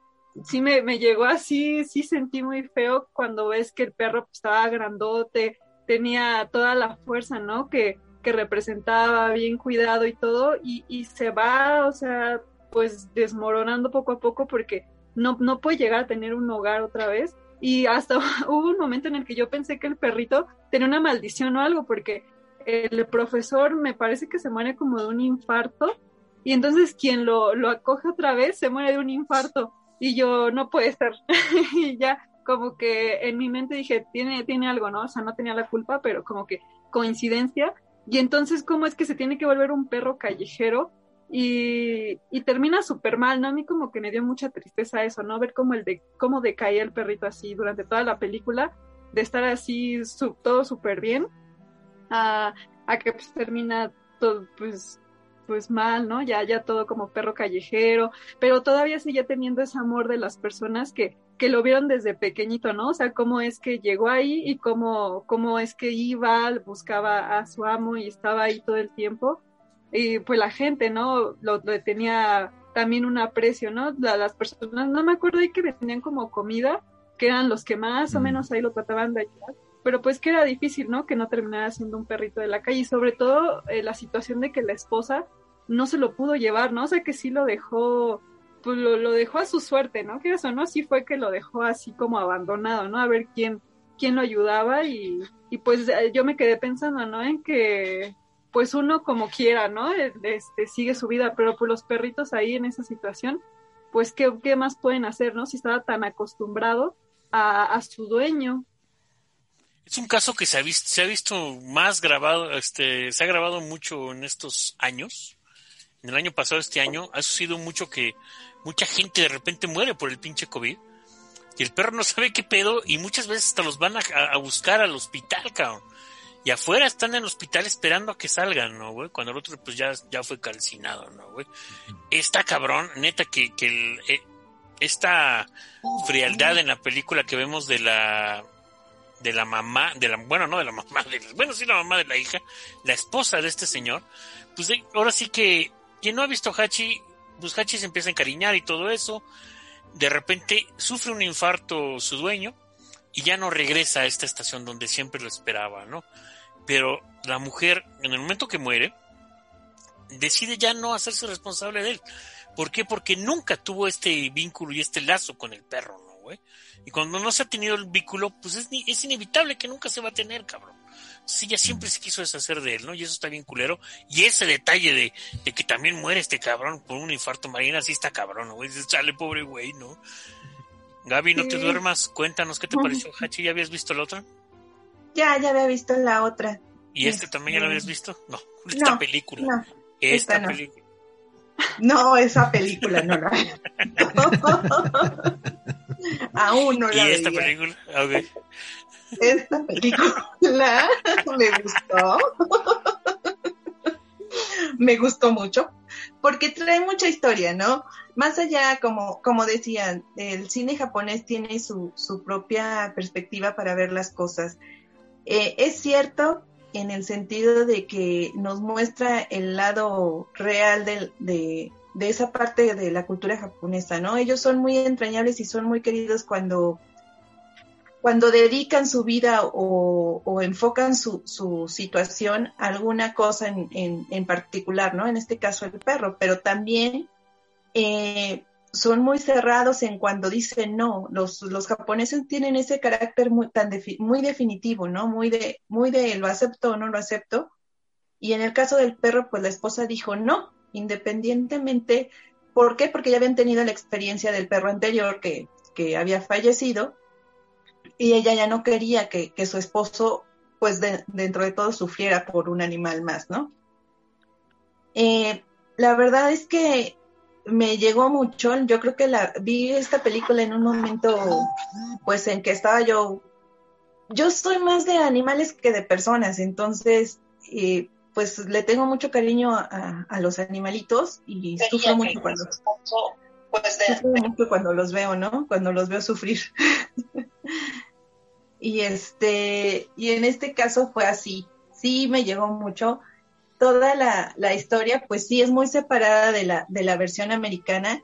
Sí me, me llegó así, sí sentí muy feo cuando ves que el perro pues, estaba grandote, tenía toda la fuerza, ¿no? Que, que representaba, bien cuidado y todo, y, y, se va, o sea, pues desmoronando poco a poco porque no, no puede llegar a tener un hogar otra vez. Y hasta hubo un momento en el que yo pensé que el perrito tenía una maldición o algo, porque el profesor me parece que se muere como de un infarto, y entonces quien lo, lo acoge otra vez se muere de un infarto y yo no puede ser y ya como que en mi mente dije tiene tiene algo no o sea no tenía la culpa pero como que coincidencia y entonces cómo es que se tiene que volver un perro callejero y, y termina súper mal no a mí como que me dio mucha tristeza eso no ver cómo el de cómo decaía el perrito así durante toda la película de estar así su, todo súper bien a, a que pues termina todo pues pues mal, ¿no? Ya, ya todo como perro callejero, pero todavía sigue teniendo ese amor de las personas que, que lo vieron desde pequeñito, ¿no? O sea, cómo es que llegó ahí y cómo, cómo es que iba, buscaba a su amo y estaba ahí todo el tiempo. Y pues la gente, ¿no? Lo, lo tenía también un aprecio, ¿no? La, las personas, no me acuerdo ahí que venían como comida, que eran los que más o menos ahí lo trataban de ayudar pero pues que era difícil, ¿no? Que no terminara siendo un perrito de la calle y sobre todo eh, la situación de que la esposa no se lo pudo llevar, ¿no? O sea que sí lo dejó, pues lo, lo dejó a su suerte, ¿no? Que eso, ¿no? Sí fue que lo dejó así como abandonado, ¿no? A ver quién, quién lo ayudaba y, y pues yo me quedé pensando, ¿no? En que pues uno como quiera, ¿no? E, este, sigue su vida, pero pues los perritos ahí en esa situación, pues ¿qué, qué más pueden hacer, ¿no? Si estaba tan acostumbrado a, a su dueño. Es un caso que se ha visto, se ha visto más grabado, este, se ha grabado mucho en estos años. En el año pasado, este año, ha sucedido mucho que mucha gente de repente muere por el pinche COVID. Y el perro no sabe qué pedo y muchas veces hasta los van a, a buscar al hospital, cabrón. Y afuera están en el hospital esperando a que salgan, ¿no, güey? Cuando el otro pues ya, ya fue calcinado, ¿no, güey? Está cabrón, neta, que, que el, eh, esta frialdad en la película que vemos de la de la mamá, de la, bueno, no de la mamá, de, bueno, sí la mamá de la hija, la esposa de este señor, pues de- ahora sí que quien no ha visto Hachi, pues Hachi se empieza a encariñar y todo eso, de repente sufre un infarto su dueño y ya no regresa a esta estación donde siempre lo esperaba, ¿no? Pero la mujer, en el momento que muere, decide ya no hacerse responsable de él. ¿Por qué? Porque nunca tuvo este vínculo y este lazo con el perro, ¿no, güey? Y cuando no se ha tenido el vínculo, pues es, es inevitable que nunca se va a tener, cabrón. Sí, ella siempre se quiso deshacer de él, ¿no? Y eso está bien culero. Y ese detalle de, de que también muere este cabrón por un infarto marina, sí está cabrón, ¿no, güey? Dices, Chale, pobre güey, ¿no? Gaby, no te duermas. Cuéntanos qué te pareció, Hachi. ¿Ya habías visto la otra? Ya, ya había visto la otra. ¿Y este Este, también ya lo habías visto? No, esta no, película. No, esta esta no. película. no, esa película no la Aún no la ¿Y esta veía. película? Ok. Esta película me gustó. me gustó mucho porque trae mucha historia, ¿no? Más allá, como, como decían, el cine japonés tiene su, su propia perspectiva para ver las cosas. Eh, es cierto en el sentido de que nos muestra el lado real del- de, de esa parte de la cultura japonesa, ¿no? Ellos son muy entrañables y son muy queridos cuando cuando dedican su vida o, enfocan su, situación a alguna cosa en, en, particular, ¿no? En este caso el perro, pero también eh, son muy cerrados en cuando dicen no. Los, los japoneses tienen ese carácter muy, tan muy definitivo, ¿no? Muy de, muy de lo acepto o no lo acepto. Y en el caso del perro, pues la esposa dijo no, independientemente. ¿Por qué? Porque ya habían tenido la experiencia del perro anterior que, que había fallecido y ella ya no quería que, que su esposo, pues de- dentro de todo, sufriera por un animal más, ¿no? Eh, la verdad es que me llegó mucho, yo creo que la vi esta película en un momento, pues en que estaba yo, yo soy más de animales que de personas, entonces, eh, pues le tengo mucho cariño a, a los animalitos y sufro mucho cuando, sufro mucho cuando los veo, ¿no? Cuando los veo sufrir. y este, y en este caso fue así. Sí me llegó mucho. Toda la, la historia, pues sí, es muy separada de la, de la versión americana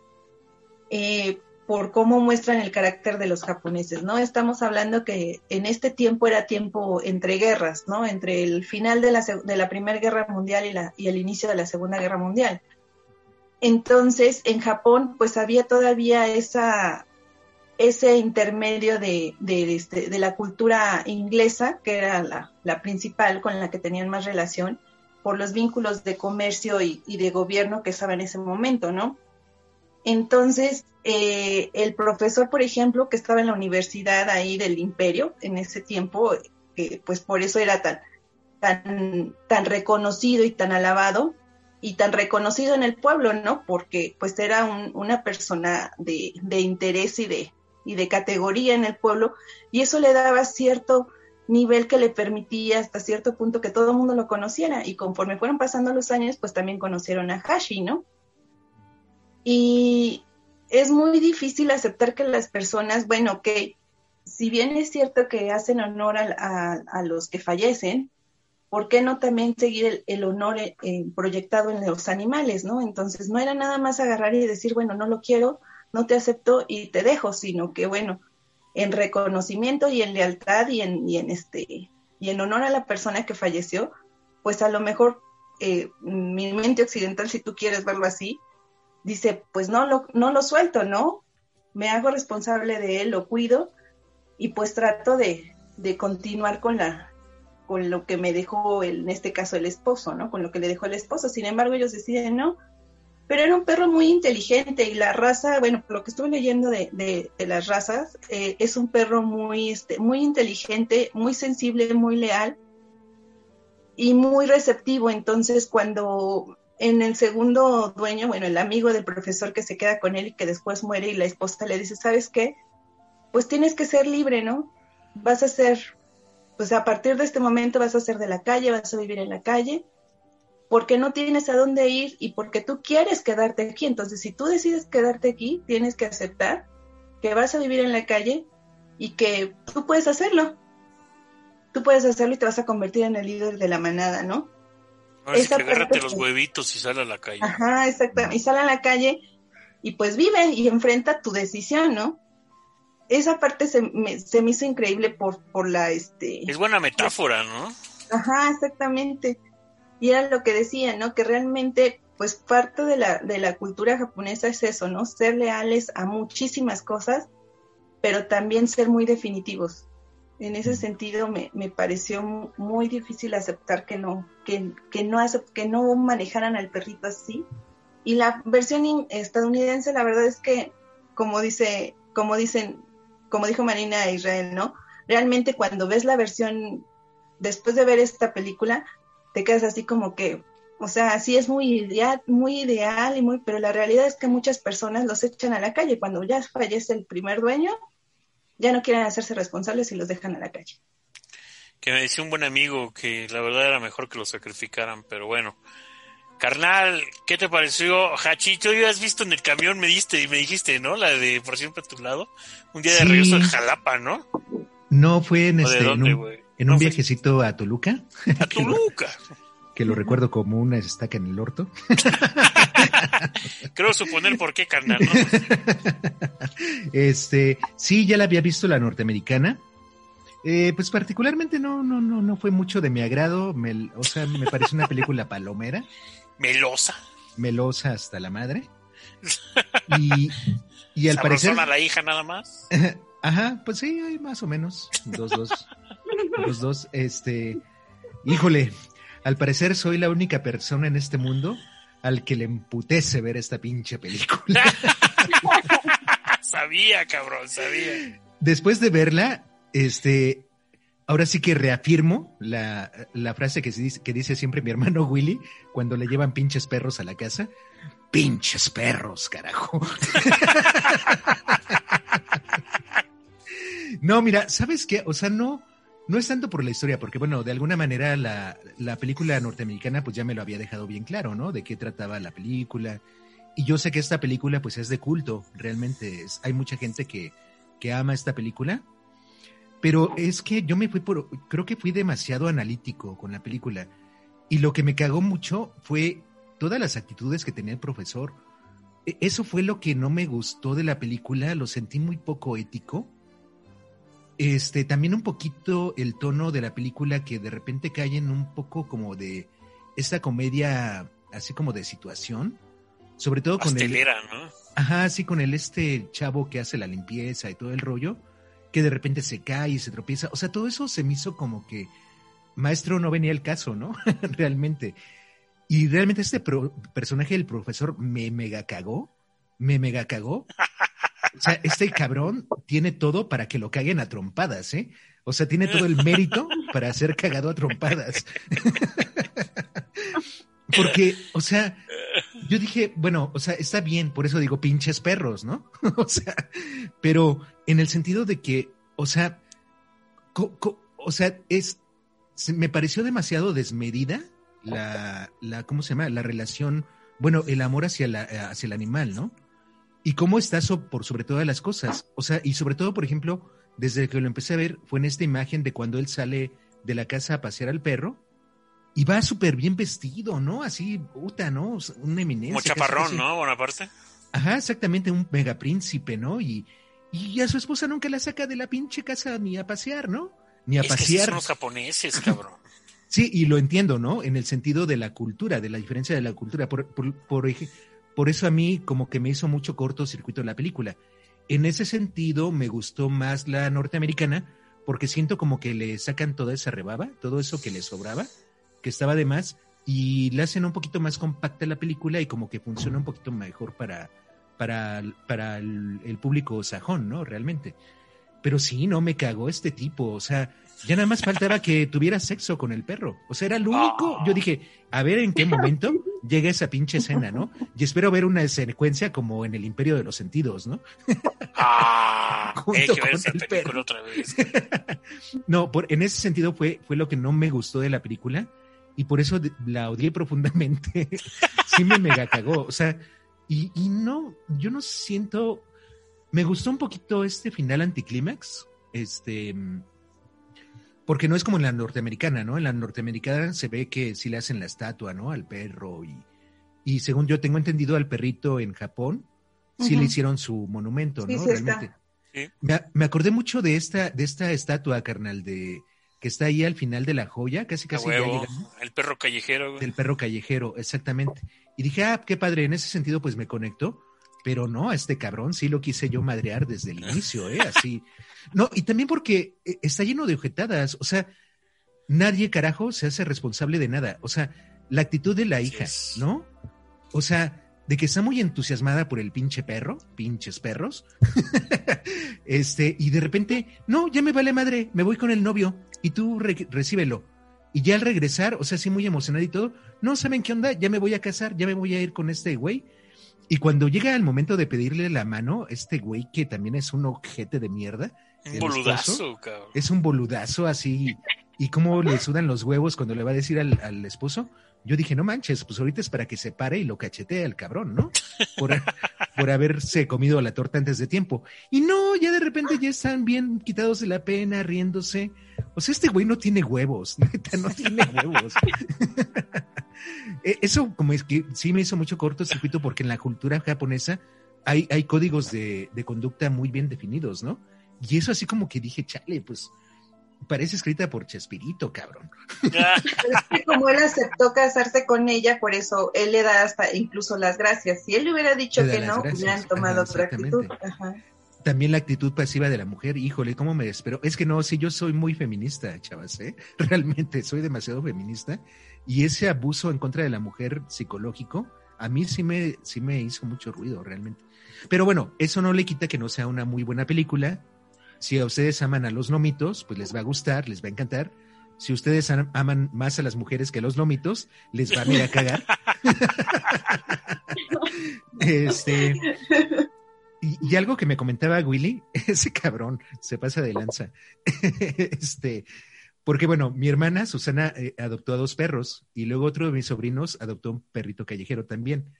eh, por cómo muestran el carácter de los japoneses, ¿no? Estamos hablando que en este tiempo era tiempo entre guerras, ¿no? Entre el final de la, de la Primera Guerra Mundial y, la, y el inicio de la Segunda Guerra Mundial. Entonces, en Japón, pues había todavía esa, ese intermedio de, este, de la cultura inglesa, que era la, principal con la que tenían más relación, por los vínculos de comercio y, y de gobierno que estaba en ese momento, ¿no? Entonces, eh, el profesor, por ejemplo, que estaba en la universidad ahí del imperio en ese tiempo, eh, pues por eso era tan, tan, tan reconocido y tan alabado y tan reconocido en el pueblo, ¿no? Porque pues era un- una persona de, de interés y de, y de categoría en el pueblo y eso le daba cierto nivel que le permitía hasta cierto punto que todo el mundo lo conociera y conforme fueron pasando los años pues también conocieron a Hashi, ¿no? Y es muy difícil aceptar que las personas, bueno, que si bien es cierto que hacen honor a, a- los que fallecen, ¿por qué no también seguir el, honor eh, proyectado en los animales, no? Entonces no era nada más agarrar y decir, bueno, no lo quiero, no te acepto y te dejo, sino que bueno, en reconocimiento y en lealtad y en, y en este y en honor a la persona que falleció, pues a lo mejor eh, mi mente occidental, si tú quieres verlo así, dice, pues no lo, no lo suelto, ¿no? Me hago responsable de él, lo cuido y pues trato de, de continuar con la, con lo que me dejó, el, en este caso, el esposo, ¿no? Con lo que le dejó el esposo. Sin embargo, ellos deciden no. Pero era un perro muy inteligente y la raza, bueno, lo que estuve leyendo de, de, de las razas, eh, es un perro muy, este, muy inteligente, muy sensible, muy leal y muy receptivo. Entonces, cuando en el segundo dueño, bueno, el amigo del profesor que se queda con él y que después muere y la esposa le dice, ¿sabes qué? Pues tienes que ser libre, ¿no? Vas a ser, pues a partir de este momento vas a ser de la calle, vas a vivir en la calle, porque no tienes a dónde ir y porque tú quieres quedarte aquí. Entonces, si tú decides quedarte aquí, tienes que aceptar que vas a vivir en la calle y que tú puedes hacerlo. Tú puedes hacerlo y te vas a convertir en el líder de la manada, ¿no? Ahora sí que agárrate los huevitos y sale a la calle. Ajá, exacto. Y sale a la calle y pues vive y enfrenta tu decisión, ¿no? Esa parte se me, se me hizo increíble por, por la, este... Es buena metáfora, ¿no? Ajá, exactamente. Y era lo que decía, ¿no? Que realmente, pues parte de la, de la cultura japonesa es eso, ¿no? Ser leales a muchísimas cosas, pero también ser muy definitivos. En ese sentido me, me pareció mu- muy difícil aceptar que no, que, que no que no manejaran al perrito así. Y la versión estadounidense, la verdad es que, como dice, como dicen, como dijo Marina Israel, ¿no? Realmente cuando ves la versión después de ver esta película, te quedas así como que, o sea, sí es muy ideal, muy ideal y muy, pero la realidad es que muchas personas los echan a la calle cuando ya fallece el primer dueño, ya no quieren hacerse responsables y los dejan a la calle. Que me decía un buen amigo que la verdad era mejor que lo sacrificaran, pero bueno. Carnal, ¿qué te pareció? Hachi, tú habías visto en el camión, me diste y me dijiste, ¿no? La de Por siempre a tu lado. Un día de Sí. regreso en Jalapa, ¿no? No fue en, ¿O de este, dónde, güey? En un viajecito a Toluca, A Toluca. que lo recuerdo como una estaca en el orto. Creo suponer por qué, carnal, ¿no? Este, sí, ya la había visto la norteamericana. Eh, pues particularmente no, no, no, no fue mucho de mi agrado. Me- o sea, me pareció una película palomera, Melosa. melosa hasta la madre. Y, y al parecer. Sabrosona la hija nada más. Ajá, pues sí, hay más o menos. Dos, dos. Los dos, este. Híjole, al parecer soy la única persona en este mundo al que le emputece ver esta pinche película. sabía, cabrón, sabía. Después de verla, este. Ahora sí que reafirmo la, la frase que, se dice, que dice siempre mi hermano Willy cuando le llevan pinches perros a la casa. Pinches perros, carajo. No, mira, ¿sabes qué? O sea, no, no es tanto por la historia, porque bueno, de alguna manera la, la película norteamericana pues ya me lo había dejado bien claro, ¿no? De qué trataba la película. Y yo sé que esta película pues es de culto, realmente. Hay mucha gente que, que ama esta película. Pero es que yo me fui por, creo que fui demasiado analítico con la película. Y lo que me cagó mucho fue todas las actitudes que tenía el profesor. E- Eso fue lo que no me gustó de la película, lo sentí muy poco ético. Este, también un poquito el tono de la película que de repente cae en un poco como de esta comedia así como de situación, sobre todo con el. Ajá, sí, con el este chavo que hace la limpieza y todo el rollo, que de repente se cae y se tropieza. O sea, todo eso se me hizo como que maestro no venía el caso, ¿no? realmente. Y realmente este pro- personaje del profesor me mega cagó, me mega cagó. O sea, este cabrón tiene todo para que lo caguen a trompadas, ¿eh? O sea, tiene todo el mérito para ser cagado a trompadas. Porque, o sea, yo dije, bueno, o sea, está bien, por eso digo pinches perros, ¿no? o sea, pero en el sentido de que, o sea, o sea, es, me pareció demasiado desmedida la, la, ¿cómo se llama? La relación, bueno, el amor hacia, la, hacia el animal, ¿no? Y cómo está so- por sobre todas las cosas. O sea, y sobre todo, por ejemplo, desde que lo empecé a ver, fue en esta imagen de cuando él sale de la casa a pasear al perro y va súper bien vestido, ¿no? Así, puta, ¿no? Una eminencia. Como chaparrón. ¿no? Bonaparte. Ajá, exactamente, un megapríncipe, ¿no? Y, y a su esposa nunca la saca de la pinche casa ni a pasear, ¿no? Ni a Es que pasear. son los japoneses, cabrón. Sí, y lo entiendo, ¿no? En el sentido de la cultura, de la diferencia de la cultura. Por, por, por, por eso a mí como que me hizo mucho cortocircuito la película. En ese sentido me gustó más la norteamericana porque siento como que le sacan toda esa rebaba, todo eso que le sobraba, que estaba de más, y le hacen un poquito más compacta la película y como que funciona un poquito mejor para, para, para el, el público sajón, ¿no? Realmente. Pero sí, no me cagó este tipo, o sea, ya nada más faltaba que tuviera sexo con el perro. O sea, era lo único. Yo dije, a ver en qué momento llega esa pinche escena, ¿no? Y espero ver una secuencia como en el Imperio de los Sentidos, ¿no? Ah, hay que ver esa el película perro. otra vez. No, por, en ese sentido fue, fue lo que no me gustó de la película y por eso la odié profundamente. sí me mega cagó. O sea, y, y no, yo no siento. Me gustó un poquito este final anticlímax. Este. Porque no es como en la norteamericana, ¿no? En la norteamericana se ve que sí le hacen la estatua, ¿no? Al perro y, y según yo tengo entendido al perrito en Japón, sí le hicieron su monumento, Sí, ¿no? sí. Realmente. Sí. Me, me acordé mucho de esta, de esta estatua, carnal, de que está ahí al final de la joya, casi casi ya huevo. llegando, El perro callejero, güey. del perro callejero, exactamente. Y dije, ah, qué padre, en ese sentido pues me conectó, pero no, a este cabrón sí lo quise yo madrear desde el inicio, ¿eh? Así. No, y también porque eh, está lleno de objetadas, o sea, nadie carajo se hace responsable de nada, o sea, la actitud de la hija. ¿no? O sea, de que está muy entusiasmada por el pinche perro, pinches perros, este, y de repente, no, ya me vale madre, me voy con el novio y tú re- recíbelo. Y ya al regresar, o sea, sí muy emocionada y todo, no saben qué onda, ya me voy a casar, ya me voy a ir con este güey. Y cuando llega el momento de pedirle la mano, este güey que también es un ojete de mierda, Un boludazo, esposo, cabrón. es un boludazo así. ¿Y cómo le sudan los huevos cuando le va a decir al, al esposo? Yo dije, no manches, pues ahorita es para que se pare y lo cachetee al cabrón, ¿no? Por, por haberse comido la torta antes de tiempo. Y no, ya de repente ya están bien quitados de la pena, riéndose. O sea, este güey no tiene huevos, neta, no tiene huevos. Eh, Eso como es que sí me hizo mucho cortocircuito porque en la cultura japonesa hay, hay códigos de, de conducta muy bien definidos, ¿no? Y eso así como que dije, chale, pues parece escrita por Chespirito, cabrón. Pero es que como él aceptó casarse con ella, por eso él le da hasta incluso las gracias. Si él le hubiera dicho que no, hubieran tomado Ajá, otra actitud. Ajá. También la actitud pasiva de la mujer, híjole, cómo me desespero. Es que no, sí, yo soy muy feminista, chavas, ¿eh? Realmente soy demasiado feminista. Y ese abuso en contra de la mujer psicológico, a mí sí me, sí me hizo mucho ruido, realmente. Pero bueno, eso no le quita que no sea una muy buena película. Si a ustedes aman a los lomitos, pues les va a gustar, les va a encantar. Si ustedes am- aman más a las mujeres que a los lomitos, les van a ir a cagar. este. Y, algo que me comentaba Willy, ese cabrón se pasa de lanza. este, porque bueno, mi hermana Susana eh, adoptó a dos perros y luego otro de mis sobrinos adoptó un perrito callejero también.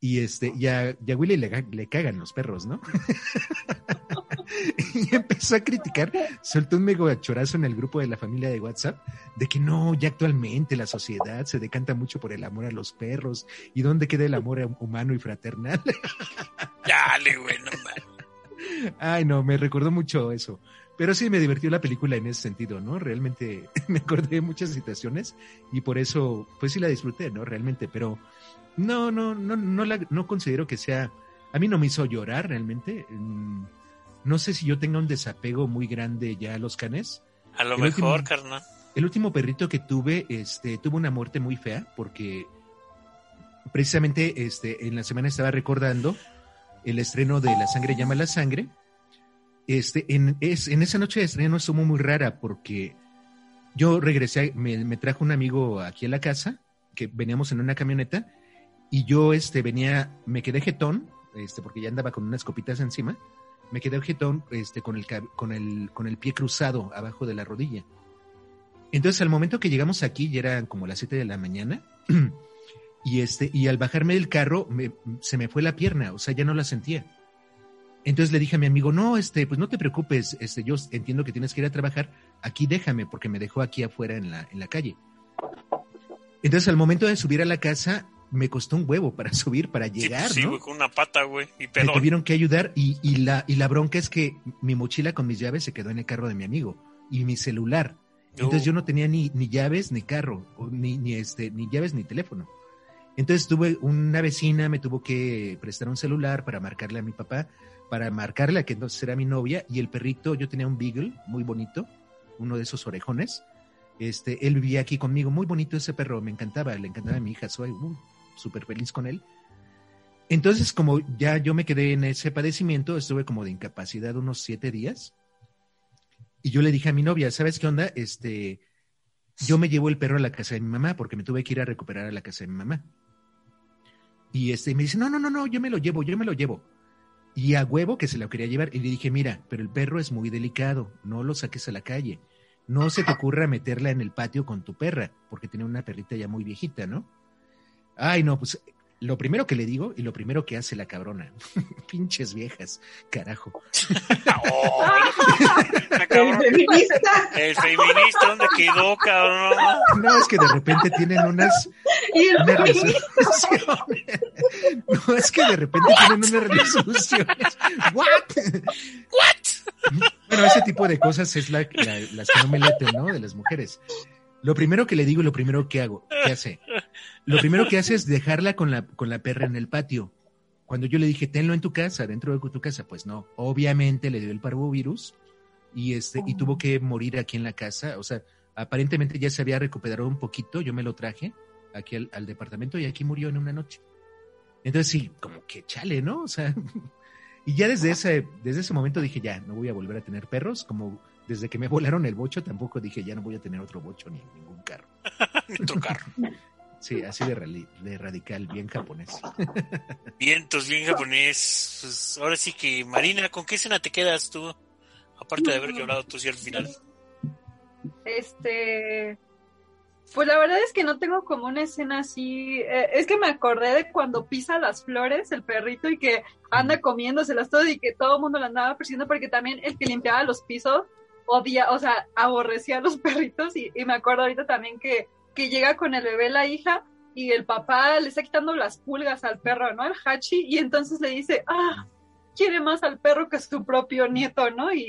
Y este, ya, ya Willy le, le cagan los perros, ¿no? y empezó a criticar, soltó un mega chorazo en el grupo de la familia de WhatsApp de que no, ya actualmente la sociedad se decanta mucho por el amor a los perros y dónde queda el amor humano y fraternal. dale, güey, no. Ay, no, me recordó mucho eso. Pero sí me divirtió la película en ese sentido, ¿no? Realmente me acordé de muchas situaciones y por eso, pues sí la disfruté, ¿no? Realmente, pero no, no, no, no, la, no considero que sea. A mí no me hizo llorar realmente. Mm, No sé si yo tenga un desapego muy grande ya a los canes. A lo El mejor, último- carnal. El último perrito que tuve, este, tuvo una muerte muy fea porque precisamente, este, en la semana estaba recordando el estreno de La sangre llama a la sangre. Este, en, es, en esa noche de estreno estuvo muy rara porque yo regresé, me, me trajo un amigo aquí a la casa, que veníamos en una camioneta, y yo este, venía, me quedé jetón, este, porque ya andaba con unas copitas encima, me quedé jetón este, con, el, con, el, con el pie cruzado abajo de la rodilla. Entonces, al momento que llegamos aquí, ya eran como las 7 de la mañana, y, este, y al bajarme del carro, se me fue la pierna, o sea, ya no la sentía. Entonces le dije a mi amigo, no, este, pues no te preocupes, este, yo entiendo que tienes que ir a trabajar, aquí déjame, porque me dejó aquí afuera en la, en la calle. Entonces, al momento de subir a la casa, me costó un huevo para subir, para Sí, llegar, sí, ¿no? güey, con una pata, güey. Y me pedón. tuvieron que ayudar y, y la, y la bronca es que mi mochila con mis llaves se quedó en el carro de mi amigo y mi celular. Entonces yo no tenía ni, ni llaves ni carro, ni, ni, este, ni llaves ni teléfono. Entonces tuve una vecina, me tuvo que prestar un celular para marcarle a mi papá, para marcarle a que entonces era mi novia y el perrito, yo tenía un beagle muy bonito, uno de esos orejones. Este, él vivía aquí conmigo, muy bonito ese perro, me encantaba, le encantaba a mi hija, soy uh, súper feliz con él. Entonces, como ya yo me quedé en ese padecimiento, estuve como de incapacidad unos siete días. Y yo le dije a mi novia, ¿sabes qué onda? Este, yo me llevo el perro a la casa de mi mamá porque me tuve que ir a recuperar a la casa de mi mamá. Y este, me dice, no, no, no, no, yo me lo llevo, yo me lo llevo. Y a huevo que se lo quería llevar. Y le dije, mira, pero el perro es muy delicado, no lo saques a la calle. No se te ocurra meterla en el patio con tu perra, porque tiene una perrita ya muy viejita, ¿no? Ay, no, pues lo primero que le digo y lo primero que hace la cabrona. Pinches viejas, carajo. Oh, la cabrón. El feminista. El feminista, ¿dónde quedó, cabrón? No, es que de repente tienen unas, Y el unas feminista. resoluciones. No, es que de repente tienen unas resoluciones. ¿What? Bueno, ese tipo de cosas es la, la- las que no me laten, ¿no? De las mujeres. Lo primero que le digo y lo primero que hago, ¿qué hace? Lo primero que hace es dejarla con la, con la perra en el patio. Cuando yo le dije, tenlo en tu casa, dentro de tu casa, pues no. Obviamente le dio el parvovirus y, este, y tuvo que morir aquí en la casa. O sea, aparentemente ya se había recuperado un poquito. Yo me lo traje aquí al, al departamento y aquí murió en una noche. Entonces sí, como que chale, ¿no? O sea, y ya desde ese, desde ese momento dije, ya, no voy a volver a tener perros. Como desde que me volaron el bocho, tampoco dije, ya no voy a tener otro bocho ni ningún carro. Ni otro carro. Sí, así de, radical, bien japonés. Vientos, bien japonés. Pues ahora sí que, Marina, ¿con qué escena te quedas tú? Aparte de haber llorado tú sí al final. Este. Pues la verdad es que no tengo como una escena así. eh, es que me acordé de cuando pisa las flores el perrito y que anda comiéndoselas todo y que todo el mundo lo andaba persiguiendo porque también el que limpiaba los pisos odia, o sea, aborrecía a los perritos y, y me acuerdo ahorita también que, que llega con el bebé la hija y el papá le está quitando las pulgas al perro, ¿no? Al Hachi y entonces le dice, ah, quiere más al perro que su propio nieto, ¿no? Y,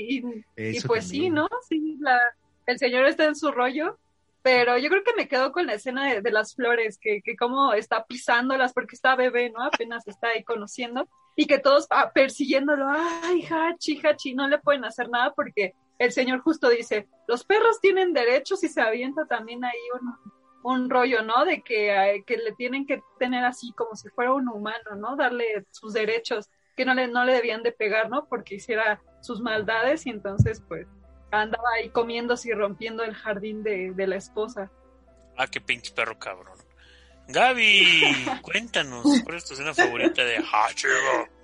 y- y pues sí, también. ¿no? Sí, la, el señor está en su rollo, pero yo creo que me quedo con la escena de, de las flores, que, que como está pisándolas porque está bebé, ¿no? Apenas está ahí conociendo, y que todos ah, persiguiéndolo, ay, Hachi, Hachi, no le pueden hacer nada porque el señor justo dice, los perros tienen derechos y se avienta también ahí un, un rollo, ¿no? De que, eh, que le tienen que tener así como si fuera un humano, ¿no? Darle sus derechos, que no le, no le debían de pegar, ¿no? Porque hiciera sus maldades y entonces pues andaba ahí comiéndose y rompiendo el jardín de, de la esposa. Ah, qué pinche perro cabrón. Gaby, cuéntanos, ¿cuál es tu escena favorita de Hachigo?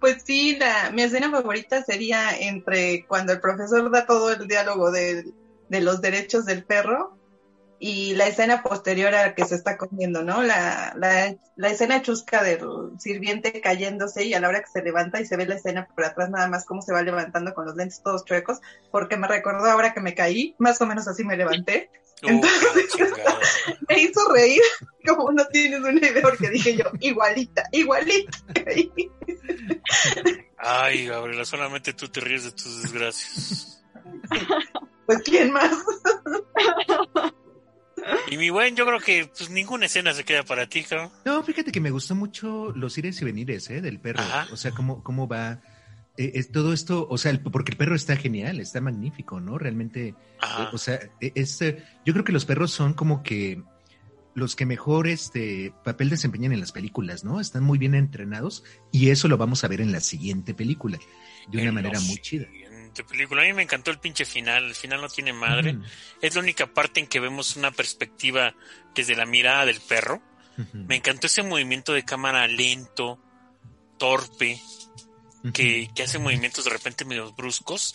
Pues sí, la, mi escena favorita sería entre cuando el profesor da todo el diálogo de, de los derechos del perro y la escena posterior a la que se está comiendo, ¿no? La, la, la escena chusca del sirviente cayéndose y a la hora que se levanta y se ve la escena por atrás nada más cómo se va levantando con los lentes todos chuecos, porque me recordó ahora que me caí, más o menos así me levanté. Uh, Entonces-. Me hizo reír, como no tienes una idea, porque dije yo, igualita, igualita. Ay, Gabriela, solamente tú te ríes de tus desgracias. Pues, ¿quién más? Y mi buen, yo creo que pues ninguna escena se queda para ti, cabrón. No, fíjate que me gustó mucho los ires y venires, ¿eh? Del perro. Ajá. O sea, cómo, cómo va. Eh, es todo esto, o sea, el- porque el perro está genial, está magnífico, ¿no? Realmente, eh, o sea, eh, es, eh, yo creo que los perros son como que los que mejor este papel desempeñan en las películas, ¿no? Están muy bien entrenados y eso lo vamos a ver en la siguiente película de una En manera muy chida. película. A mí me encantó el pinche final. El final no tiene madre. Es la única parte en que vemos una perspectiva desde la mirada del perro. Me encantó ese movimiento de cámara lento, torpe. Que, que hace movimientos de repente medio bruscos.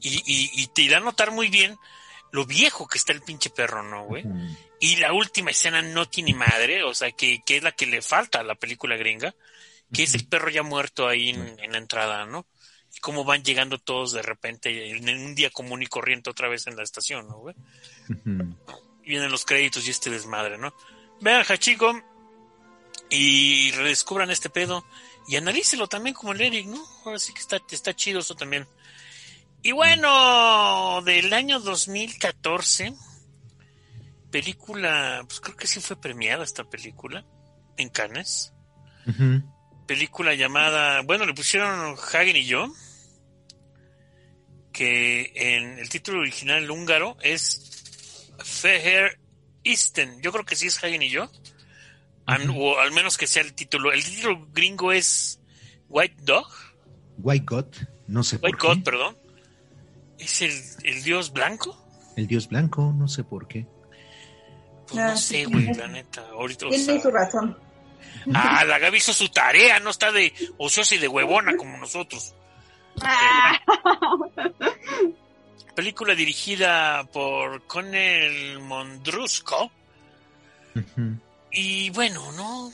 Y, y, y te da a notar muy bien lo viejo que está el pinche perro, ¿no, güey? Y la última escena no tiene madre, o sea, que, que es la que le falta a la película gringa, que es el perro ya muerto ahí en, en la entrada, ¿no? Y cómo van llegando todos de repente en un día común y corriente otra vez en la estación, ¿no, güey? Vienen los créditos y este desmadre, ¿no? Vean Hachiko y redescubran este pedo y analícelo también como el Eric, ¿no? Ahora sí que está, está chido eso también. Y bueno, del año 2014, película, pues creo que sí fue premiada esta película en Cannes. Película llamada, bueno, le pusieron Hagen y yo, que en el título original húngaro es Feher Isten. Yo creo que sí es Hagen y yo. O al menos que sea el título. El título gringo es White Dog. White God, no sé White por God, qué. perdón. ¿Es el, el dios blanco? El dios blanco, no sé por qué. Pues Ah, no sí, sé, güey, tiene- la neta. Ahorita, o Tiene sea, su razón. Ah, la Gaby hizo su tarea, no está de ociosa y de huevona como nosotros. Película dirigida por Conel Mondrusco. Ujú. Y bueno, ¿no?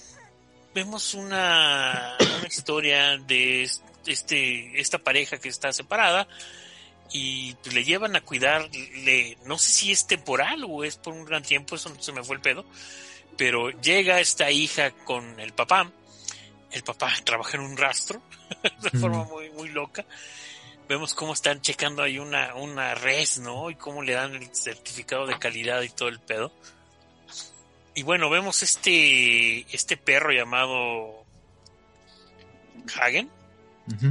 Vemos una, una historia de este, esta pareja que está separada y pues, le llevan a cuidarle, no sé si es temporal o es por un gran tiempo, eso se me fue el pedo, pero llega esta hija con el papá, el papá trabaja en un rastro de forma muy, muy loca. Vemos cómo están checando ahí una, una res, ¿no? Y cómo le dan el certificado de calidad y todo el pedo. Y bueno, vemos este, este perro llamado Hagen.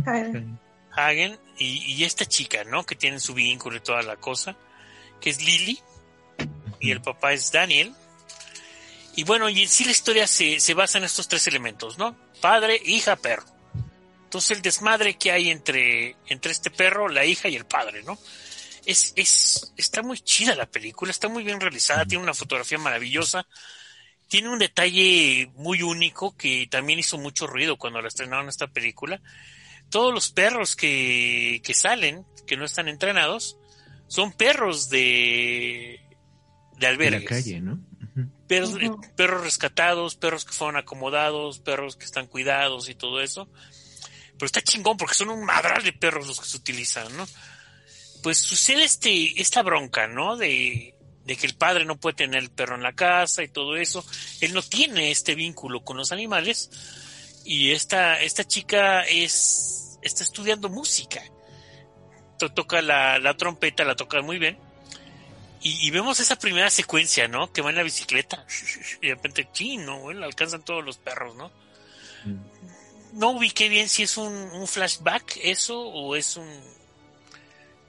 Hagen. Hagen y, y esta chica, ¿no? Que tienen su vínculo y toda la cosa, que es Lily, y el papá es Daniel. Y bueno, y en sí la historia se, se basa en estos tres elementos, ¿no? Padre, hija, perro. Entonces el desmadre que hay entre, entre este perro, la hija y el padre, ¿no? Es, es, está muy chida la película, está muy bien realizada, tiene una fotografía maravillosa, tiene un detalle muy único que también hizo mucho ruido cuando la estrenaron esta película. Todos los perros que, que salen, que no están entrenados, son perros de, de De albergues. la calle, ¿no? Perros, Ujú. perros rescatados, perros que fueron acomodados, perros que están cuidados y todo eso. Pero está chingón porque son un madral de perros los que se utilizan, ¿no? Pues sucede este, esta bronca, ¿no? De, de que el padre no puede tener el perro en la casa y todo eso. Él no tiene este vínculo con los animales. Y esta, esta chica es, está estudiando música. To- Toca la, la trompeta, la toca muy bien. Y, y vemos esa primera secuencia, ¿no? Que va en la bicicleta. Y de repente, chino, la alcanzan todos los perros, ¿no? No ubiqué bien si es un, un flashback eso o es un...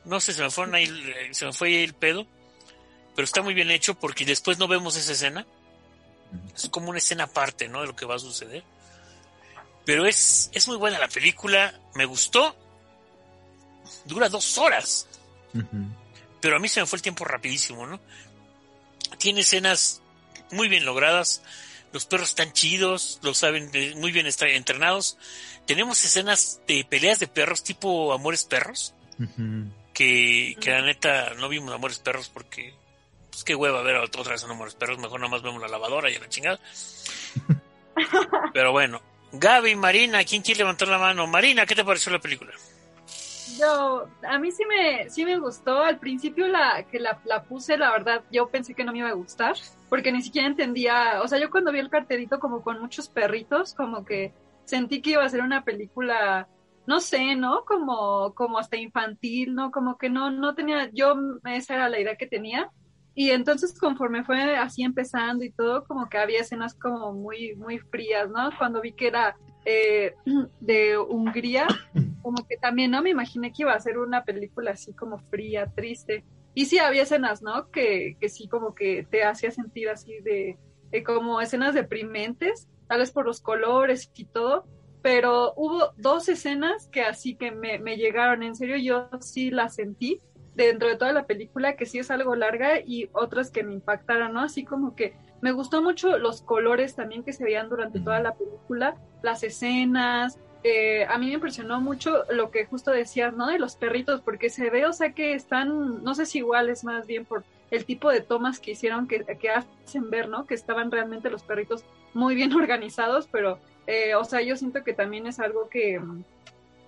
No sé, se me, fueron ahí, el- se me fue ahí el pedo. Pero está muy bien hecho porque después no vemos esa escena. Es como una escena aparte, ¿no? De lo que va a suceder. Pero es, es muy buena la película. Me gustó. Dura dos horas pero a mí se me fue el tiempo rapidísimo, ¿no? Tiene escenas muy bien logradas, los perros están chidos, lo saben, eh, muy bien entrenados. Tenemos escenas de peleas de perros tipo Amores Perros. Que, que la neta no vimos Amores Perros porque, pues qué hueva ver otra vez en Amores Perros, mejor nada más vemos la lavadora y a la chingada. Pero bueno, Gaby, Marina, ¿quién quiere levantar la mano? Marina, ¿qué te pareció la película? Yo, a mí sí me, sí me gustó. Al principio la que la, la puse, la verdad, yo pensé que no me iba a gustar, porque ni siquiera entendía, o sea, yo cuando vi el cartelito como con muchos perritos, como que sentí que iba a ser una película, no sé, ¿no? Como, como hasta infantil, ¿no? Como que no, no tenía, yo, esa era la idea que tenía. Y entonces conforme fue así empezando y todo, como que había escenas como muy, muy frías, ¿no? Cuando vi que era eh, de Hungría, como que también, ¿no? Me imaginé que iba a ser una película así como fría, triste. Y sí, había escenas, ¿no? Que, que sí como que te hacía sentir así de, de como escenas deprimentes, tal vez por los colores y todo, pero hubo dos escenas que así que me, llegaron, en serio, yo sí las sentí dentro de toda la película, que sí es algo larga, y otras que me impactaron, ¿no? Así como que me gustó mucho los colores también que se veían durante toda la película, las escenas, eh, a mí me impresionó mucho lo que justo decías, ¿no? De los perritos, porque se ve, o sea, que están, no sé si iguales más bien por el tipo de tomas que hicieron que, que hacen ver, ¿no? Que estaban realmente los perritos muy bien organizados, pero, eh, o sea, yo siento que también es algo que,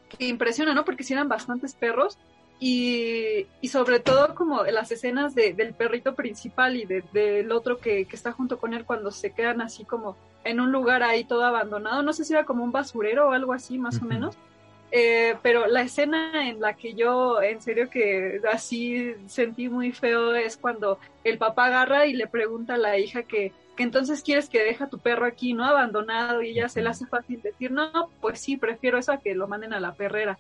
que impresiona, ¿no? Porque si eran bastantes perros y, y sobre todo como las escenas de, del perrito principal y de, del otro que, que está junto con él cuando se quedan así como en un lugar ahí todo abandonado, no sé si era como un basurero o algo así más o menos, eh, pero la escena en la que yo en serio que así sentí muy feo es cuando el papá agarra y le pregunta a la hija que, que entonces quieres que deja tu perro aquí, ¿no? Abandonado y ella se le hace fácil decir, no, pues sí, prefiero eso a que lo manden a la perrera.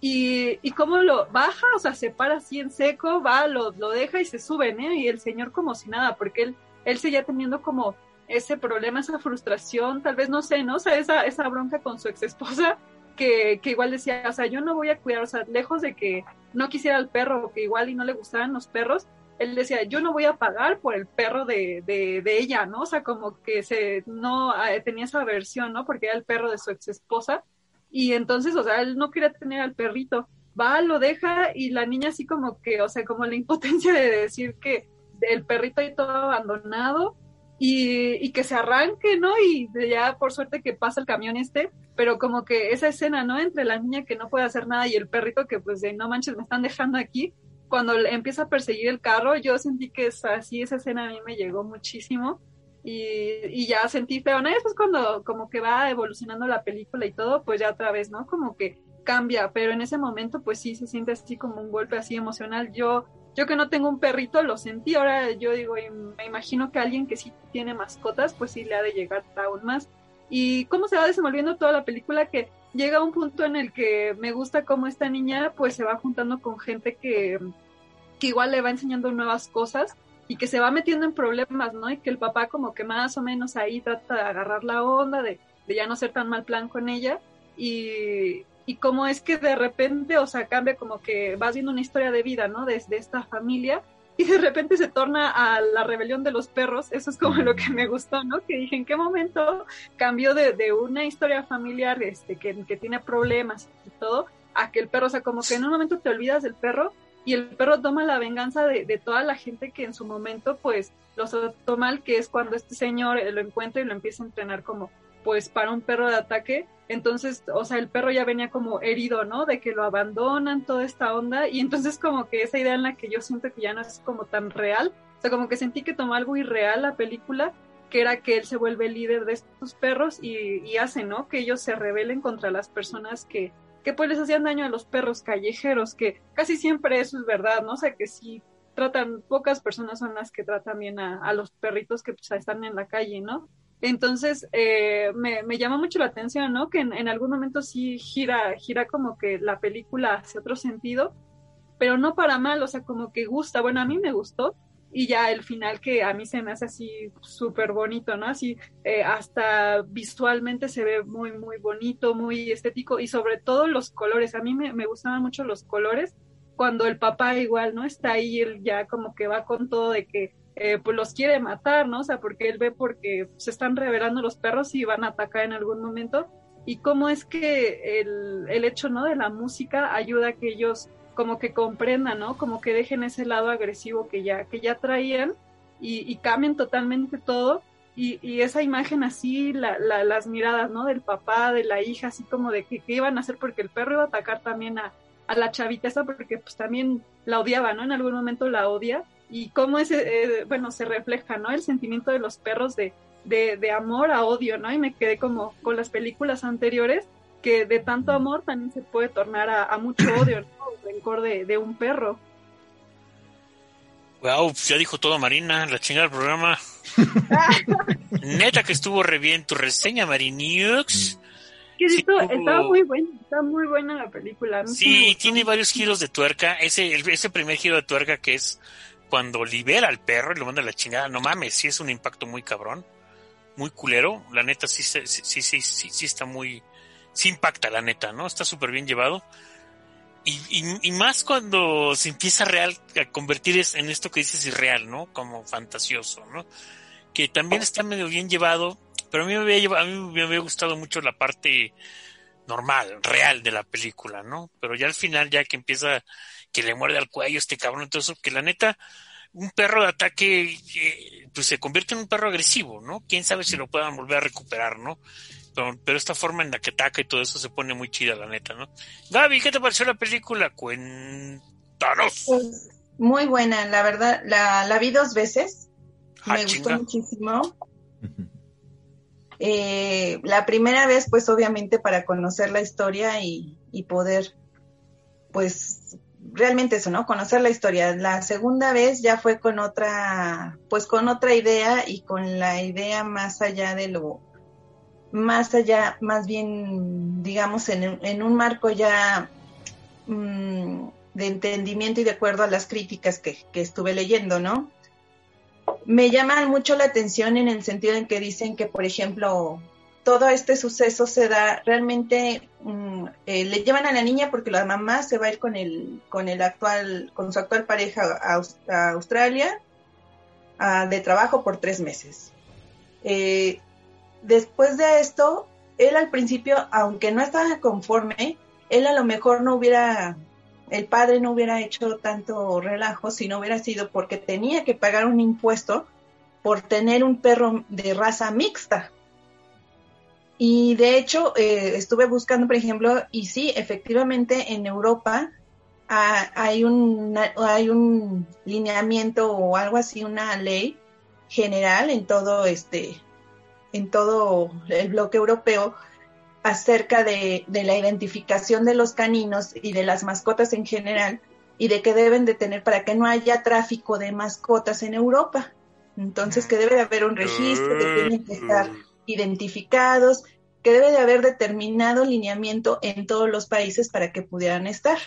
y, y cómo lo baja, o sea, se para así en seco, va, lo, lo deja y se sube, ¿no? Y el señor como si nada, porque él, él seguía teniendo como ese problema, esa frustración, tal vez no sé, ¿no? O sea, esa, esa bronca con su ex esposa, que, que igual decía, o sea, yo no voy a cuidar, o sea, lejos de que no quisiera el perro que igual y no le gustaran los perros, él decía, yo no voy a pagar por el perro de, de, de ella, ¿no? O sea, como que se, no, eh, tenía esa aversión, ¿no? Porque era el perro de su ex esposa y entonces, o sea, él no quería tener al perrito. Va, lo deja y la niña así como que, o sea, como la impotencia de decir que el perrito ahí todo abandonado y, y que se arranque, ¿no? Y ya por suerte que pasa el camión este, pero como que esa escena, ¿no? Entre la niña que no puede hacer nada y el perrito que pues de no manches me están dejando aquí, cuando empieza a perseguir el carro, yo sentí que así, esa escena a mí me llegó muchísimo y, y ya sentí feo, ¿no? Después cuando como que va evolucionando la película y todo, pues ya otra vez, ¿no? Como que cambia, pero en ese momento pues sí se siente así como un golpe así emocional. Yo, yo que no tengo un perrito lo sentí, ahora yo digo, me imagino que alguien que sí tiene mascotas, pues sí le ha de llegar aún más. Y cómo se va desenvolviendo toda la película que llega un punto en el que me gusta cómo esta niña pues se va juntando con gente que, que igual le va enseñando nuevas cosas y que se va metiendo en problemas, ¿no? Y que el papá como que más o menos ahí trata de agarrar la onda, de, de ya no ser tan mal plan con ella y, y cómo es que de repente, o sea, cambia como que vas viendo una historia de vida, ¿no? Desde esta familia y de repente se torna a la rebelión de los perros, eso es como lo que me gustó, ¿no? Que dije, ¿en qué momento cambió de, de una historia familiar este, que, que tiene problemas y todo, a que el perro, o sea, como que en un momento te olvidas del perro y el perro toma la venganza de, de, toda la gente que en su momento pues lo trató mal, que es cuando este señor lo encuentra y lo empieza a entrenar como pues para un perro de ataque. Entonces, o sea, el perro ya venía como herido, ¿no? De que lo abandonan, toda esta onda. Y entonces como que esa idea en la que yo siento que ya no es como tan real. O sea, como que sentí que tomó algo irreal la película, que era que él se vuelve líder de estos perros y, y hace, ¿no? Que ellos se rebelen contra las personas que, que pues les hacían daño a los perros callejeros, que casi siempre eso es verdad, ¿no? O sea, que sí tratan, pocas personas son las que tratan bien a, a los perritos que pues, están en la calle, ¿no? Entonces, eh, me, me, llama mucho la atención, ¿no? Que en, algún momento sí gira, gira como que la película hacia otro sentido, pero no para mal, o sea, como que gusta. Bueno, a mí me gustó. Y ya el final que a mí se me hace así súper bonito, ¿no? Así, eh, hasta visualmente se ve muy, muy bonito, muy estético y sobre todo los colores. A mí me, me gustaban mucho los colores cuando el papá igual, ¿no? Está ahí, él ya como que va con todo de que eh, pues los quiere matar, ¿no? O sea, porque él ve porque se están revelando los perros y van a atacar en algún momento. Y cómo es que el, el hecho, ¿no? De la música ayuda a que ellos como que comprendan, ¿no? Como que dejen ese lado agresivo que ya, que ya traían y, y cambien totalmente todo. Y, esa imagen así, la, la, las miradas, ¿no? Del papá, de la hija, así como de que qué iban a hacer porque el perro iba a atacar también a, a la chavita esa porque pues también la odiaba, ¿no? En algún momento la odia y cómo ese, eh, bueno, se refleja, ¿no? El sentimiento de los perros de, de, de, amor a odio, ¿no? Y me quedé como con las películas anteriores, que de tanto amor también se puede tornar a, a mucho odio, ¿no? El rencor de, de, un perro. Wow, ya dijo todo Marina, la chingada del programa. Neta que estuvo re bien tu reseña, Marinux. Que sí, estuvo... estaba muy buena, está muy buena la película. Sí, tiene varios giros de tuerca. Ese, ese primer giro de tuerca que es cuando libera al perro y lo manda a la chingada, no mames, sí es un impacto muy cabrón, muy culero, la neta sí, sí, sí, sí, está muy, sí impacta la neta, ¿no? Está súper bien llevado. Y, más cuando se empieza real a convertir en esto que dices irreal, ¿no? Como fantasioso, ¿no? Que también está medio bien llevado, pero a mí me había, llevado, a mí me había gustado mucho la parte normal, real de la película, ¿no? Pero ya al final, ya que empieza que le muerde al cuello este cabrón, entonces que la neta, un perro de ataque, eh, pues se convierte en un perro agresivo, ¿no? Quién sabe si lo puedan volver a recuperar, ¿no? Pero, pero, esta forma en la que ataca y todo eso se pone muy chida, la neta, ¿no? Gaby, ¿qué te pareció la película? Cuéntanos. Pues, muy buena, la verdad, la, la vi dos veces. Ah, Me chinga. gustó muchísimo. Eh, la primera vez, pues obviamente para conocer la historia y, y poder, pues realmente eso, ¿no? Conocer la historia. La segunda vez ya fue con otra, pues con otra idea y con la idea más allá de lo, más allá, más bien, digamos, en, en un marco ya mm, de entendimiento y de acuerdo a las críticas que, que estuve leyendo, ¿no? Me llaman mucho la atención en el sentido en que dicen que, por ejemplo, todo este suceso se da realmente mm, eh, le llevan a la niña porque la mamá se va a ir con el con el actual con su actual pareja a, Aus- a Australia ah, de trabajo por tres meses. Eh, después de esto él al principio aunque no estaba conforme él a lo mejor no hubiera el padre no hubiera hecho tanto relajo si no hubiera sido porque tenía que pagar un impuesto por tener un perro de raza mixta y de hecho, eh, estuve buscando, por ejemplo, y sí, efectivamente en Europa ah, hay, un, hay un lineamiento o algo así, una ley general en todo este, en todo el bloque europeo acerca de, de la identificación de los caninos y de las mascotas en general y de que deben de tener para que no haya tráfico de mascotas en Europa. Entonces, que debe de haber un registro, que tienen que estar identificados, que debe de haber determinado lineamiento en todos los países para que pudieran estar.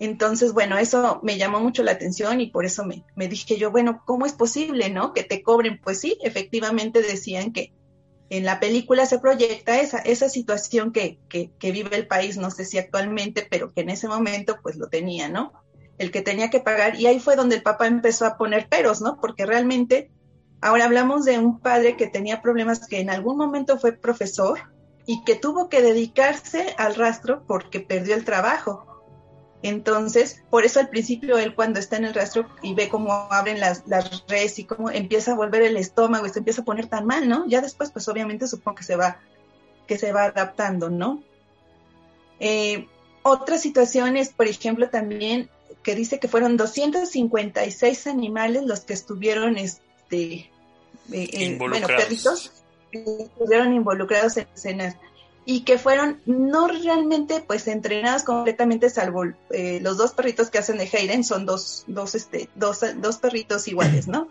Entonces, bueno, eso me llamó mucho la atención y por eso me, me dije yo, bueno, ¿cómo es posible, no? Que te cobren. Pues sí, efectivamente decían que en la película se proyecta esa, esa situación que, que, que vive el país, no sé si actualmente, pero que en ese momento pues lo tenía, ¿no? El que tenía que pagar. Y ahí fue donde el papá empezó a poner peros, ¿no? Porque realmente Ahora hablamos de un padre que tenía problemas, que en algún momento fue profesor y que tuvo que dedicarse al rastro porque perdió el trabajo. Entonces, por eso al principio él cuando está en el rastro y ve cómo abren las, las redes y cómo empieza a volver el estómago y se empieza a poner tan mal, ¿no? Ya después, pues obviamente supongo que se va, que se va adaptando, ¿no? Eh, otras situaciones, por ejemplo, también que dice que fueron 256 animales los que estuvieron este, eh, eh, bueno, perritos que estuvieron involucrados en escenas y que fueron no realmente pues entrenados completamente salvo eh, los dos perritos que hacen de Hayden son dos dos este dos, dos perritos iguales no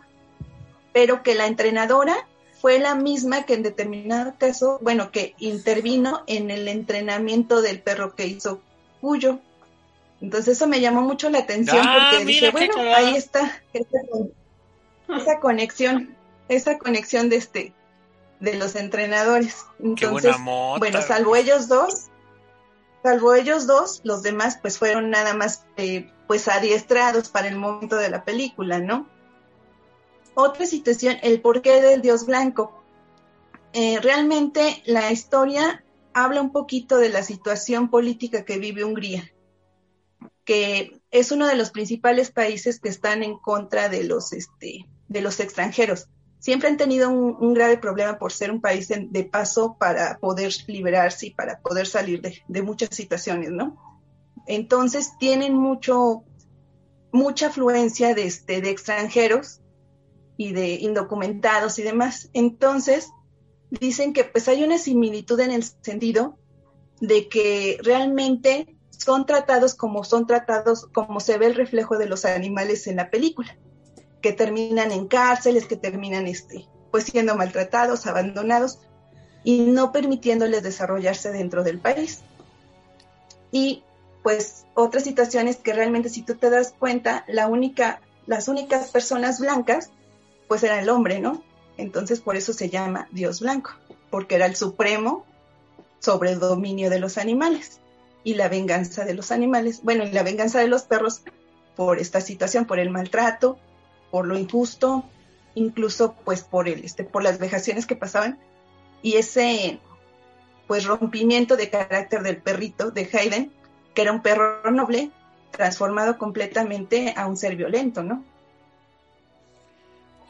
pero que la entrenadora fue la misma que en determinado caso bueno que intervino en el entrenamiento del perro que hizo Cuyo. Entonces eso me llamó mucho la atención Ah, porque dije bueno ahí está esa, esa conexión esa conexión de este de los entrenadores. Entonces, mota. bueno, salvo ellos dos, salvo ellos dos, los demás pues fueron nada más eh, pues adiestrados para el momento de la película, ¿no? Otra situación, el porqué del dios blanco. Eh, realmente la historia habla un poquito de la situación política que vive Hungría, que es uno de los principales países que están en contra de los, este, de los extranjeros siempre han tenido un, grave problema por ser un país de, paso para poder liberarse y para poder salir de, de, muchas situaciones, ¿no? Entonces tienen mucho, mucha afluencia de, este, de extranjeros y de indocumentados y demás. Entonces dicen que pues hay una similitud en el sentido de que realmente son tratados como son tratados, como se ve el reflejo de los animales en la película que terminan en cárceles, que terminan este, pues siendo maltratados, abandonados y no permitiéndoles desarrollarse dentro del país. Y pues otras situaciones que realmente si tú te das cuenta, la única, las únicas personas blancas, pues era el hombre, ¿no? Entonces por eso se llama Dios blanco, porque era el supremo sobre el dominio de los animales y la venganza de los animales, bueno, y la venganza de los perros por esta situación, por el maltrato, por lo injusto, incluso pues por el, este, por las vejaciones que pasaban y ese pues rompimiento de carácter del perrito de Hayden, que era un perro noble, transformado completamente a un ser violento, ¿no?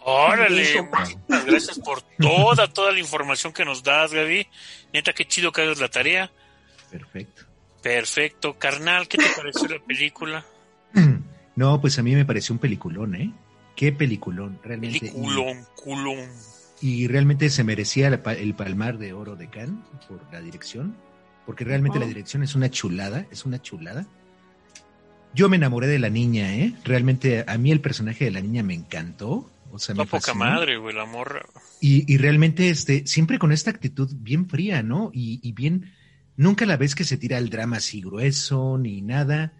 Órale, muchas gracias por toda, toda la información que nos das, Gaby. Neta, qué chido que hagas la tarea. Perfecto. Perfecto. Carnal, ¿qué te pareció la película? No, pues a mí me pareció un peliculón, ¿eh? Qué peliculón, realmente. Peliculón, culón. Y realmente se merecía el, el palmar de oro de Cannes por la dirección, porque realmente oh. la dirección es una chulada, es una chulada. Yo me enamoré de la niña, ¿eh? Realmente a mí el personaje de la niña me encantó. O sea, no me poca madre, güey, la morra. Y, y, realmente, este, siempre con esta actitud bien fría, ¿no? Y, y bien, nunca la ves que se tira el drama así grueso ni nada.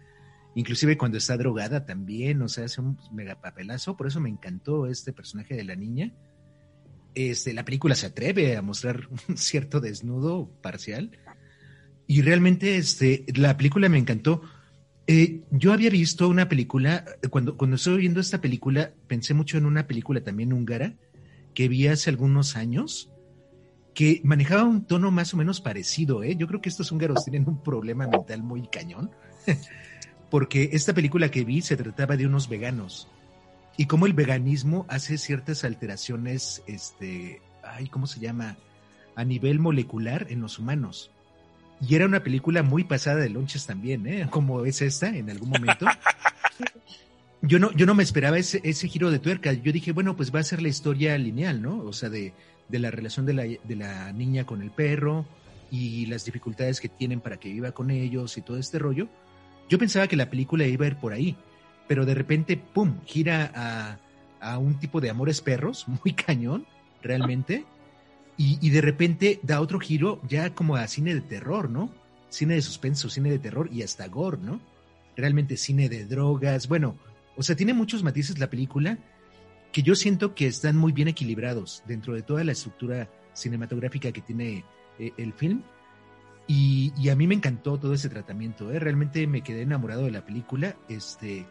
Inclusive cuando está drogada también, o sea, hace un mega papelazo. Por eso me encantó este personaje de la niña. Este, la película se atreve a mostrar un cierto desnudo parcial. Y realmente este, la película me encantó. Eh, yo había visto una película, cuando, cuando estoy viendo esta película, pensé mucho en una película también húngara que vi hace algunos años, que manejaba un tono más o menos parecido. ¿eh? Yo creo que estos húngaros tienen un problema mental muy cañón, porque esta película que vi se trataba de unos veganos y cómo el veganismo hace ciertas alteraciones, este, ay, ¿cómo se llama? A nivel molecular en los humanos. Y era una película muy pasada de lonches también, ¿eh? Como es esta en algún momento. Yo no, yo no me esperaba ese, ese giro de tuerca. Yo dije, bueno, pues va a ser la historia lineal, ¿no? O sea, de, de la relación de la, de la niña con el perro y las dificultades que tienen para que viva con ellos y todo este rollo. Yo pensaba que la película iba a ir por ahí, pero de repente, ¡pum!, gira a, a un tipo de amores perros, muy cañón, realmente. Y, y, de repente da otro giro ya como a cine de terror, ¿no? Cine de suspenso, cine de terror y hasta gore, ¿no? Realmente cine de drogas. Bueno, o sea, tiene muchos matices la película que yo siento que están muy bien equilibrados dentro de toda la estructura cinematográfica que tiene eh, el film. Y, y, a mí me encantó todo ese tratamiento, ¿eh? realmente me quedé enamorado de la película. Este,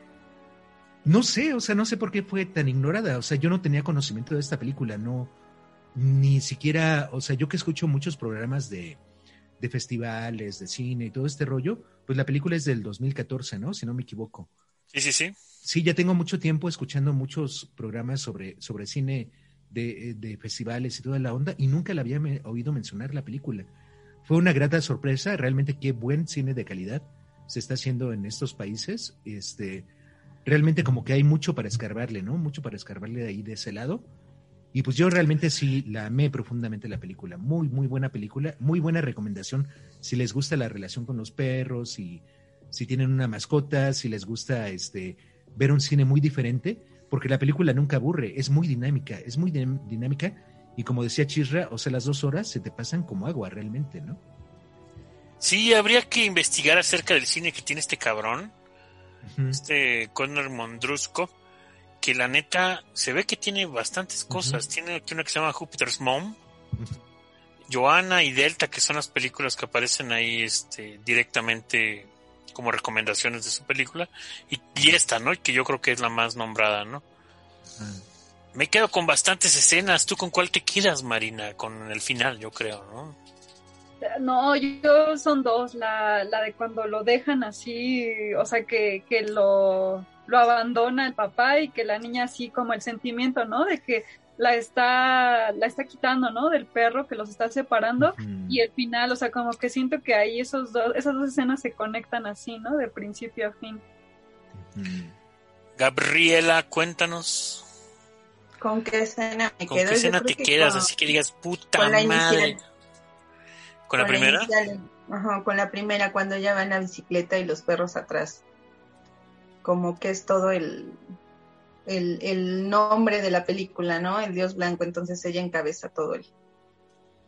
no sé, o sea, no sé por qué fue tan ignorada. O sea, yo no tenía conocimiento de esta película, no, ni siquiera, o sea, yo que escucho muchos programas de, de festivales, de cine y todo este rollo, pues la película es del 2014, ¿no? Si no me equivoco. Sí, sí, sí. Sí, ya tengo mucho tiempo escuchando muchos programas sobre, sobre cine de, de festivales y toda la onda y nunca la había me, oído mencionar la película. Fue una grata sorpresa, realmente qué buen cine de calidad se está haciendo en estos países. Este, realmente como que hay mucho para escarbarle, ¿no? Mucho para escarbarle de ahí de ese lado. Y pues yo realmente sí la amé profundamente la película. Muy, muy buena película, muy buena recomendación si les gusta la relación con los perros, y si tienen una mascota, si les gusta este ver un cine muy diferente, porque la película nunca aburre, es muy dinámica, es muy dinámica y como decía Chisra, o sea, las dos horas se te pasan como agua realmente, ¿no? Sí, habría que investigar acerca del cine que tiene este cabrón, uh -huh. este Conor Mondrusco, que la neta se ve que tiene bastantes cosas. Uh -huh. Tiene una que se llama Jupiter's Mom, uh -huh. Joanna y Delta, que son las películas que aparecen ahí este, directamente como recomendaciones de su película. Y, y esta, ¿no? Que yo creo que es la más nombrada, ¿no? Me quedo con bastantes escenas. ¿Tú con cuál te quedas, Marina? Con el final, yo creo, ¿no? No, yo son dos. La, la de cuando lo dejan así, o sea, que, que lo, lo abandona el papá y que la niña así como el sentimiento, ¿no? De que la está, la está quitando, ¿no? Del perro que los está separando y el final, o sea, como que siento que ahí esos dos, esas dos escenas se conectan así, ¿no? De principio a fin. Gabriela, cuéntanos. ¿Con qué escena me ¿Con qué escena te quedas? Con, Así que digas, puta con madre. Inicial. ¿Con, la primera? La inicial, ajá, con la primera, cuando va en la bicicleta y los perros atrás. Como que es todo el, el, el, nombre de la película, ¿no? El Dios Blanco, entonces ella encabeza todo el,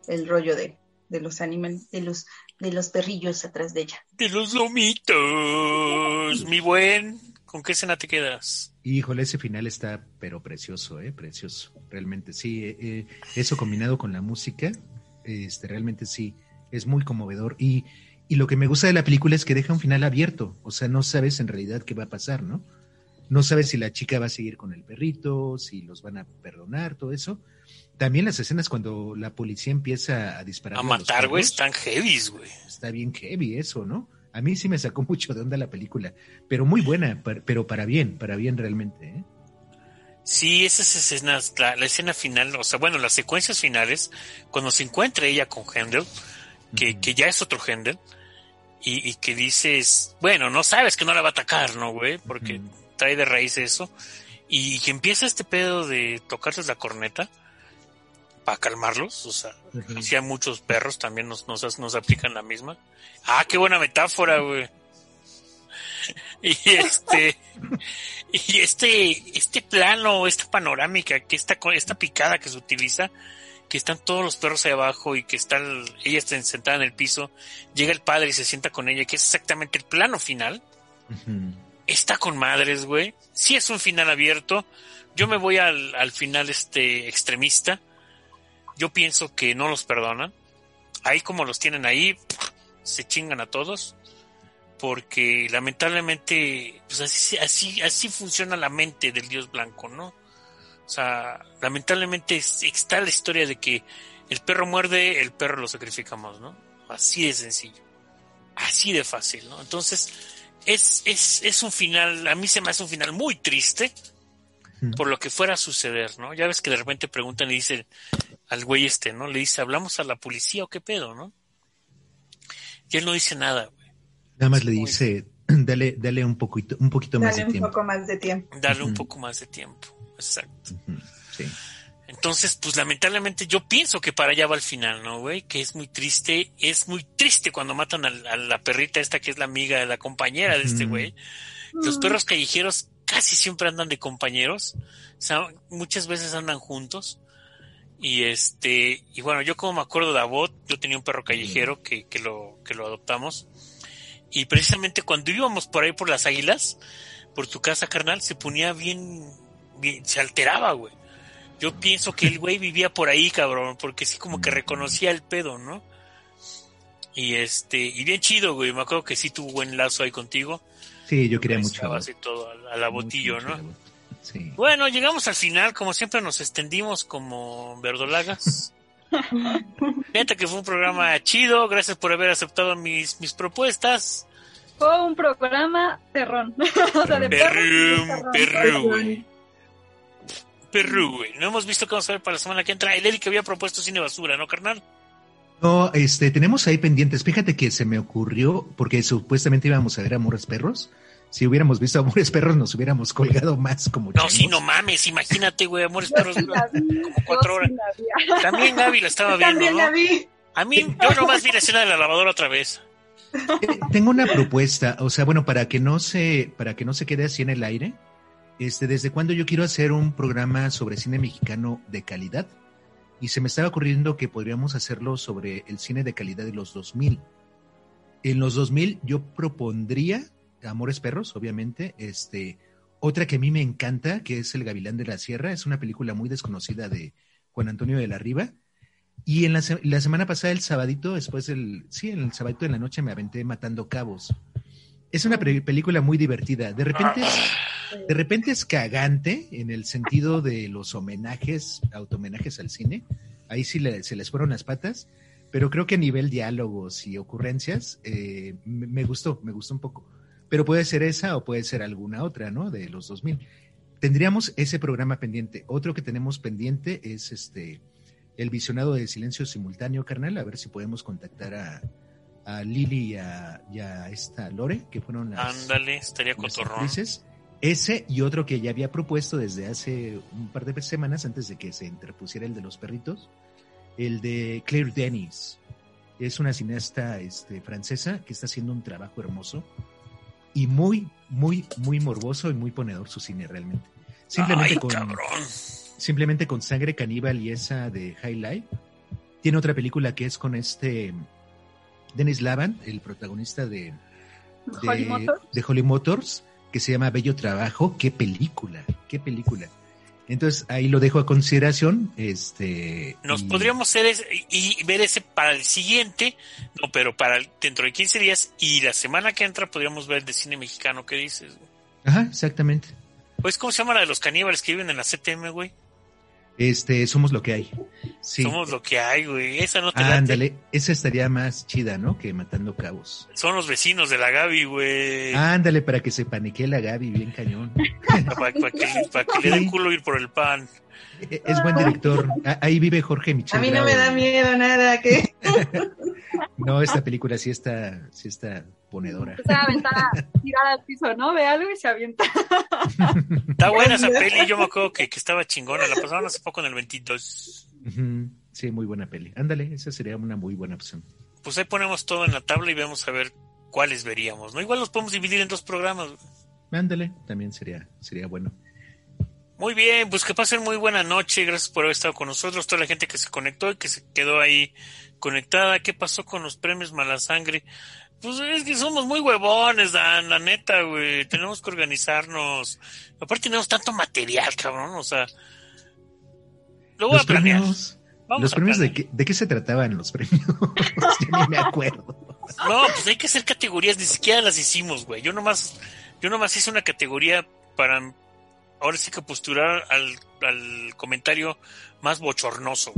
el rollo de, de los animales, de los, de los perrillos atrás de ella. De los lomitos, mi buen. ¿Con qué escena te quedas? Híjole, ese final está, pero precioso, ¿eh? Precioso, realmente sí. Eh, eh, eso combinado con la música, este, realmente sí, es muy conmovedor. Y, y lo que me gusta de la película es que deja un final abierto, o sea, no sabes en realidad qué va a pasar, ¿no? No sabes si la chica va a seguir con el perrito, si los van a perdonar, todo eso. También las escenas cuando la policía empieza a disparar. A matar, güey, están heavy, güey. Está bien heavy eso, ¿no? A mí sí me sacó mucho de onda la película, pero muy buena, pero para bien, para bien realmente. ¿eh? Sí, esas escenas, la, la, escena final, o sea, bueno, las secuencias finales, cuando se encuentra ella con Hendel, que, uh -huh. que ya es otro Hendel, y, y, que dices, bueno, no sabes que no la va a atacar, ¿no, güey? Porque uh -huh. trae de raíz eso, y que empieza este pedo de tocarles la corneta para calmarlos, o sea, uh -huh. si hay muchos perros también nos, nos, nos aplican la misma. Ah, qué buena metáfora, güey. Y este, y este, este plano, esta panorámica, que esta, esta picada que se utiliza, que están todos los perros ahí abajo y que está el- ella está sentada en el piso, llega el padre y se sienta con ella, que es exactamente el plano final. Está con madres, güey. Sí es un final abierto. Yo me voy al, al final este extremista. Yo pienso que no los perdonan. Ahí como los tienen ahí, se chingan a todos. Porque lamentablemente, pues así, así, así funciona la mente del dios blanco, ¿no? O sea, lamentablemente es- está la historia de que el perro muerde, el perro lo sacrificamos, ¿no? Así de sencillo. Así de fácil, ¿no? Entonces, es, es, es un final, a mí se me hace un final muy triste por lo que fuera a suceder, ¿no? Ya ves que de repente preguntan y dicen al güey este, ¿no? Le dice, ¿hablamos a la policía o qué pedo, no? Y él no dice nada, güey. Nada más le dice, dale, dale un poquito, un poquito más Dale de un tiempo. poco más de tiempo. Darle un poco más de tiempo. Exacto. Sí. Entonces, pues lamentablemente yo pienso que para allá va el final, ¿no, güey? Que es muy triste, es muy triste cuando matan al- a, la perrita esta que es la amiga, la compañera de este güey. Los perros callejeros casi siempre andan de compañeros, o sea, muchas veces andan juntos. Y este, y bueno, yo como me acuerdo de Abot, yo tenía un perro callejero que, que lo, que lo adoptamos. Y precisamente cuando íbamos por ahí por las águilas, por tu casa carnal, se ponía bien, bien se alteraba, güey. Yo pienso que el güey vivía por ahí, cabrón, porque sí como que reconocía el pedo, ¿no? Y este, y bien chido, güey. Me acuerdo que sí tuvo buen lazo ahí contigo. Sí, yo quería mucho. Y todo a, la botillo, Mucho, ¿no? Sí. Bueno, llegamos al final, como siempre nos extendimos como verdolagas. Fíjate que fue un programa chido, gracias por haber aceptado mis, mis propuestas. Fue un programa terrón. o sea, de güey. Perru, güey. No hemos visto qué vamos a ver para la semana que entra. El Eric había propuesto cine basura, ¿no, carnal? No, este, tenemos ahí pendientes. Fíjate que se me ocurrió, porque supuestamente íbamos a ver Amores Perros. Si hubiéramos visto Amores Perros, nos hubiéramos colgado más como No, sí, changos. no mames, imagínate, güey, Amores Yo Perros sí dura la vi, como cuatro horas. sí. También Gaby la estaba viendo, también la ¿no? vi. A mí, yo nomás vi la escena de la lavadora otra vez. Eh, Tengo una propuesta, o sea, bueno, para que no se, para que no se quede así en el aire, este, desde cuando yo quiero hacer un programa sobre cine mexicano de calidad, y se me estaba ocurriendo que podríamos hacerlo sobre el cine de calidad de los 2000. En los 2000 yo propondría Amores Perros, obviamente, este, otra que a mí me encanta, que es El Gavilán de la Sierra, es una película muy desconocida de Juan Antonio de la Riva, y en la, la semana pasada, el sabadito, después del, sí, en el sabadito en la noche me aventé Matando Cabos. Es una película muy divertida. De repente, es, de repente es cagante en el sentido de los homenajes, autohomenajes al cine. Ahí sí le- se les fueron las patas, pero creo que a nivel diálogos y ocurrencias eh, me, me gustó, me gustó un poco. Pero puede ser esa o puede ser alguna otra, ¿no? De los 2000. Tendríamos ese programa pendiente. Otro que tenemos pendiente es este el visionado de silencio simultáneo, carnal, a ver si podemos contactar a, a Lili y a, y a esta Lore, que fueron las, Ándale, estaría cotorrón. Ese y otro que ya había propuesto desde hace un par de semanas antes de que se interpusiera el de los perritos, el de Claire Denis. Es una cineasta este, francesa que está haciendo un trabajo hermoso y muy, muy, muy morboso y muy ponedor su cine realmente. Simplemente Ay, con, cabrón. simplemente con Sangre Caníbal y esa de High Life. Tiene otra película que es con este Dennis Lavan, el protagonista de, de, Motors. de Holly Motors, que se llama Bello Trabajo. ¡Qué película! ¡Qué película! Entonces ahí lo dejo a consideración. Este, Nos y- podríamos hacer ese- y, y ver ese para el siguiente, no, pero para el- dentro de 15 días y la semana que entra podríamos ver el de cine mexicano. ¿Qué dices? güey? Ajá, exactamente. Pues, ¿cómo se llama la de los caníbales que viven en la CTM, güey? Este, somos lo que hay. Sí. Somos lo que hay, güey. Esa no te late. Ándale, esa estaría más chida, ¿no? Que matando cabos. Son los vecinos de la Gaby, güey. Ándale, para que se panique la Gaby, bien cañón. Para, que, para que le dé culo ir por el pan. E- Es buen director. Ahí vive Jorge Michel. A mí no me da miedo nada que No, esta película sí está, sí está ponedora. Se va a aventar a tirar al piso, ¿no? Ve algo y se avienta. Está buena esa peli. Yo me acuerdo que, que estaba chingona. La pasaron hace poco en el 22. Ujú, Sí, muy buena peli. Ándale, esa sería una muy buena opción. Pues ahí ponemos todo en la tabla y vemos a ver cuáles veríamos, ¿no? Igual los podemos dividir en dos programas. Ándale, también sería, sería bueno. Muy bien, pues que pasen muy buena noche. Gracias por haber estado con nosotros. Toda la gente que se conectó y que se quedó ahí conectada. ¿Qué pasó con los premios Malasangre? Pues es que somos muy huevones, Dan, la neta, güey. Tenemos que organizarnos. Aparte tenemos tanto material, cabrón. O sea, lo voy Los a planear. premios, Vamos los a premios de qué, ¿de qué se trataban los premios? Yo ni me acuerdo. No, pues hay que hacer categorías, ni siquiera las hicimos, güey. Yo nomás, yo nomás hice una categoría para ahora sí que postular al, al comentario más bochornoso.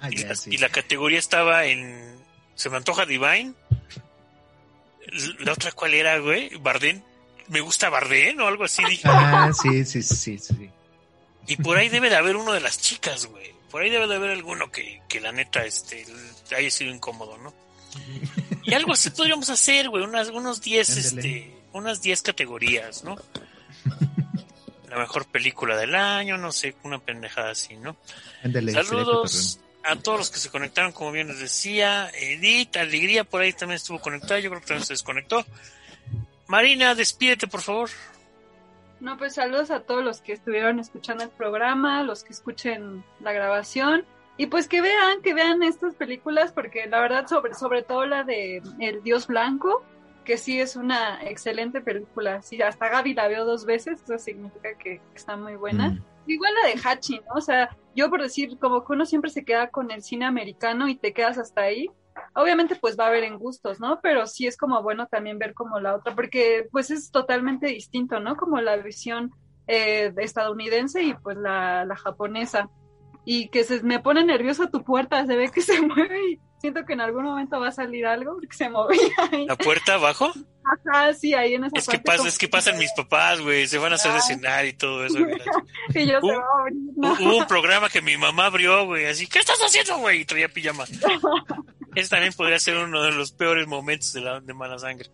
Ah, y, ya, la, sí. y la categoría estaba en Se me antoja Divine. La otra cuál era, güey, Bardén. Me gusta Bardén o algo así dije. Ah, sí, sí, sí, sí. Y por ahí debe de haber uno de las chicas, güey. Por ahí debe de haber alguno que, que la neta este haya sido incómodo, ¿no? Y algo así podríamos hacer, güey, unas unos 10 Ándale. este, unas 10 categorías, ¿no? La mejor película del año, no sé, una pendejada así, ¿no? Estaría Saludos a todos los que se conectaron, como bien les decía. Edith, Alegría, por ahí también estuvo conectada. Yo creo que también se desconectó. Marina, despídete, por favor. No, pues saludos a todos los que estuvieron escuchando el programa, los que escuchen la grabación y pues que vean, que vean estas películas porque la verdad sobre sobre todo la de El Dios Blanco, que sí es una excelente película. Sí, hasta Gaby la veo dos veces, eso significa que está muy buena. Mm. Igual la de Hachi, ¿no? O sea, yo por decir, como que uno siempre se queda con el cine americano y te quedas hasta ahí. Obviamente, pues va a haber en gustos, ¿no? Pero sí es como bueno también ver como la otra, porque pues es totalmente distinto, ¿no? Como la visión eh, estadounidense y pues la, la japonesa. Y que se me pone nerviosa tu puerta, se ve que se mueve y siento que en algún momento va a salir algo porque se movía ahí. ¿La puerta abajo? Ajá, sí, ahí en esa Es que pasa, como es que pasan mis papás, güey. Se van a hacer de cenar y todo eso. Y yo se va a abrir, ¿no? Hubo un programa que mi mamá abrió, güey, así, ¿qué estás haciendo, güey? Y traía pijama. Ese también podría ser uno de los peores momentos de, la, de mala sangre.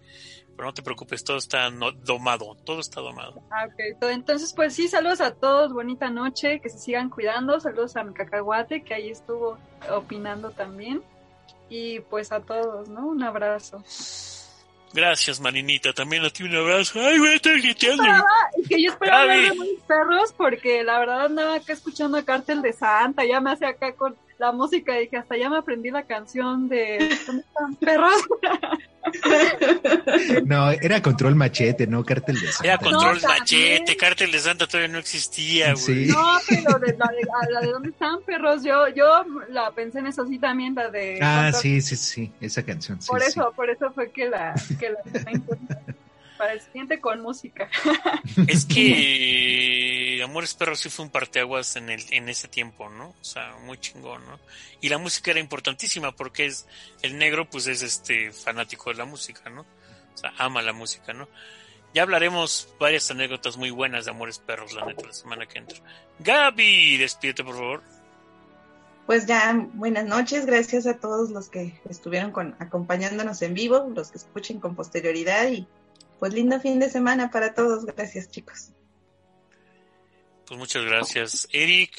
Pero no te preocupes, todo está no- domado, todo está domado. Ah, Entonces, pues sí, saludos a todos, bonita noche, que se sigan cuidando, saludos a mi cacahuate, que ahí estuvo opinando también. Y pues a todos, ¿no? Un abrazo. Gracias, Marinita, también a ti un abrazo. Ay, güey, estoy gritando. Y que yo esperaba hablar de mis perros, porque la verdad andaba acá escuchando a Cártel de Santa, ya me hacía acá con la música, y dije, hasta ya me aprendí la canción de ¿Dónde están perros? No, era control machete, no cártel de Santa. Era control No, machete, cártel de Santa todavía no existía, güey. Sí. No, pero de la de, la de ¿Dónde están perros? Yo, yo la pensé en eso sí también, la de... Ah, Control sí, sí, sí, esa canción. sí, Por sí. eso, por eso fue que la, que la para el siguiente con música. Es que Amores Perros sí fue un parteaguas en el en ese tiempo, ¿no? O sea, muy chingón, ¿no? Y la música era importantísima porque es el negro pues es este fanático de la música, ¿no? O sea, ama la música, ¿no? Ya hablaremos varias anécdotas muy buenas de Amores Perros la neta la semana que entra. Gaby, despídete por favor. Pues ya, buenas noches, gracias a todos los que estuvieron con, acompañándonos en vivo, los que escuchen con posterioridad y pues lindo fin de semana para todos, gracias chicos. Pues muchas gracias. Eric,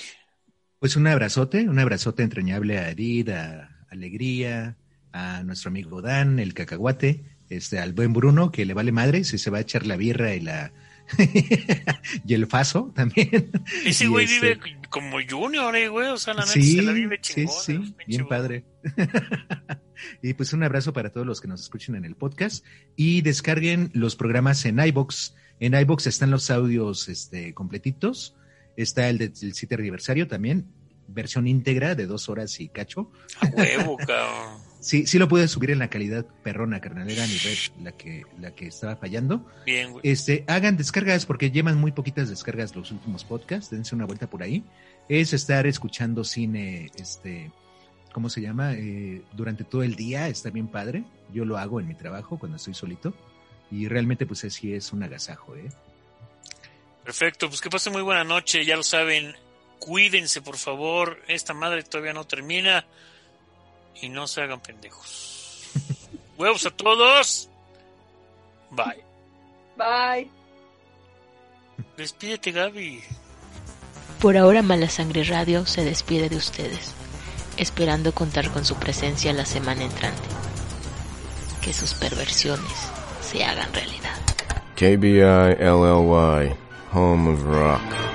Pues un abrazote, un abrazote entrañable a Edith, a Alegría, a nuestro amigo Dan, el cacahuate, este, al buen Bruno, que le vale madre si se va a echar la birra y la y el faso también. ese güey este- vive como Junior, eh, güey, o sea, la neta Sí, se la vive sí, chingón. sí, bien padre. y pues un abrazo para todos los que nos escuchen en el podcast y descarguen los programas en iBox. En iBox están los audios este, completitos. Está el del 7 aniversario también, versión íntegra de dos horas y cacho. A huevo, cabrón. Sí, sí lo puedes subir en la calidad perrona, carnalera, ni red, la que, la que estaba fallando. Bien, güey. Este, hagan descargas porque llevan muy poquitas descargas los últimos podcasts, dense una vuelta por ahí. Es estar escuchando cine, este, ¿cómo se llama? Eh, durante todo el día, está bien padre. Yo lo hago en mi trabajo cuando estoy solito. Y realmente, pues sí es un agasajo, ¿eh? Perfecto, pues que pasen muy buena noche, ya lo saben, cuídense por favor, esta madre todavía no termina y no se hagan pendejos. Huevos a todos. Bye. Bye. Despídete, Gaby. Por ahora Mala Sangre Radio se despide de ustedes, esperando contar con su presencia la semana entrante. Que sus perversiones se hagan realidad. KBI LLY, home of rock.